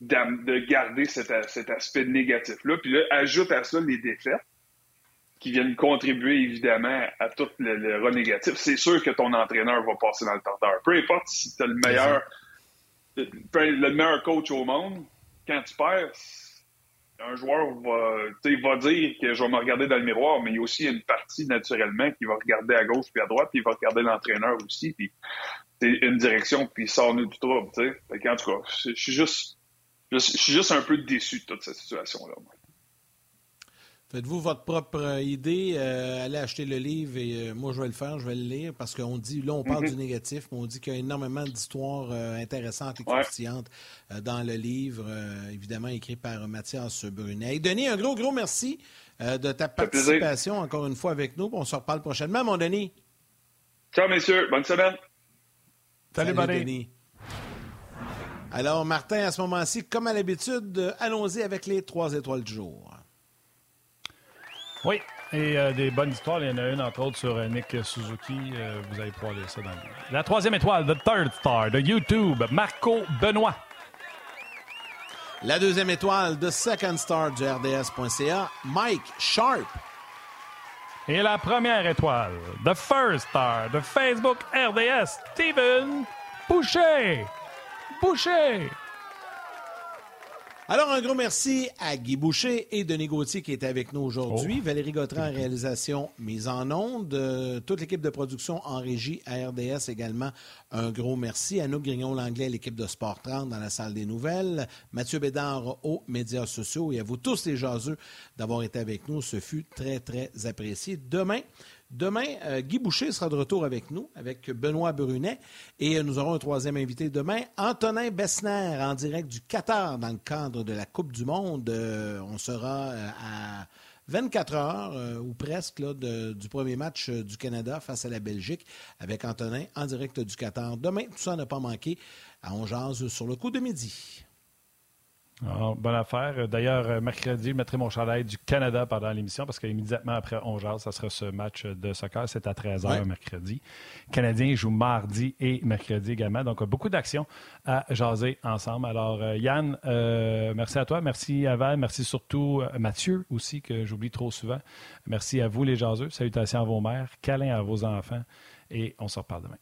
de garder cet, aspect négatif-là? Puis là, ajoute à ça les défaites qui viennent contribuer évidemment à tout le, le négatif. C'est sûr que ton entraîneur va passer dans le tordeur. Peu importe si tu as le meilleur, le meilleur coach au monde, quand tu perds, un joueur va, va dire que je vais me regarder dans le miroir, mais il y a aussi une partie naturellement qui va regarder à gauche puis à droite, puis il va regarder l'entraîneur aussi, puis c'est une direction, puis il sort nous du trouble. En tout cas, je suis juste, juste un peu déçu de toute cette situation-là. Faites-vous votre propre euh, idée, euh, allez acheter le livre et euh, moi je vais le faire, je vais le lire parce qu'on dit, là on parle mm-hmm. du négatif, mais on dit qu'il y a énormément d'histoires intéressantes et croustillantes dans le livre, évidemment écrit par Mathias Brunet. Denis, un gros, gros merci de ta participation encore une fois avec nous. On se reparle prochainement, mon Denis. Ciao, messieurs. Bonne semaine. Salut, Salut Denis. Alors, Martin, à ce moment-ci, comme à l'habitude, allons-y avec les trois étoiles du jour. Oui, et euh, des bonnes histoires. Il y en a une, entre autres, sur euh, Nick Suzuki. Euh, vous allez pouvoir lire ça dans le livre. La troisième étoile, The Third Star de YouTube, Marco Benoît. La deuxième étoile, The Second Star du RDS.ca, Mike Sharp. Et la première étoile, The First Star de Facebook RDS, Steven Boucher. Boucher. Alors, un gros merci à Guy Boucher et Denis Gauthier qui étaient avec nous aujourd'hui. Oh. Valérie Gautran en réalisation, mise en onde. Euh, toute l'équipe de production en régie à RDS également. Un gros merci. À nous, Grignon-Langlais, l'équipe de Sport 30 dans la salle des nouvelles. Mathieu Bédard aux médias sociaux. Et à vous tous les jaseux d'avoir été avec nous. Ce fut très, très apprécié. Demain, Demain, euh, Guy Boucher sera de retour avec nous, avec Benoît Brunet. Et euh, nous aurons un troisième invité demain, Antonin Bessner, en direct du Qatar, dans le cadre de la Coupe du Monde. Euh, on sera à 24 heures, ou presque, là, du premier match du Canada face à la Belgique, avec Antonin en direct du Qatar. Demain, tout ça n'a pas manqué à Ongeance sur le coup de midi. Ah, bonne affaire. D'ailleurs, euh, mercredi, je mettrai mon chandail du Canada pendant l'émission parce qu'immédiatement après 11h, ça sera ce match de soccer. C'est à 13h mercredi. Canadien joue mardi et mercredi également. Donc, beaucoup d'actions à jaser ensemble. Alors, euh, Yann, euh, merci à toi. Merci à Val. Merci surtout à Mathieu aussi, que j'oublie trop souvent. Merci à vous, les jaseux. Salutations à vos mères. Câlins à vos enfants. Et on se reparle demain.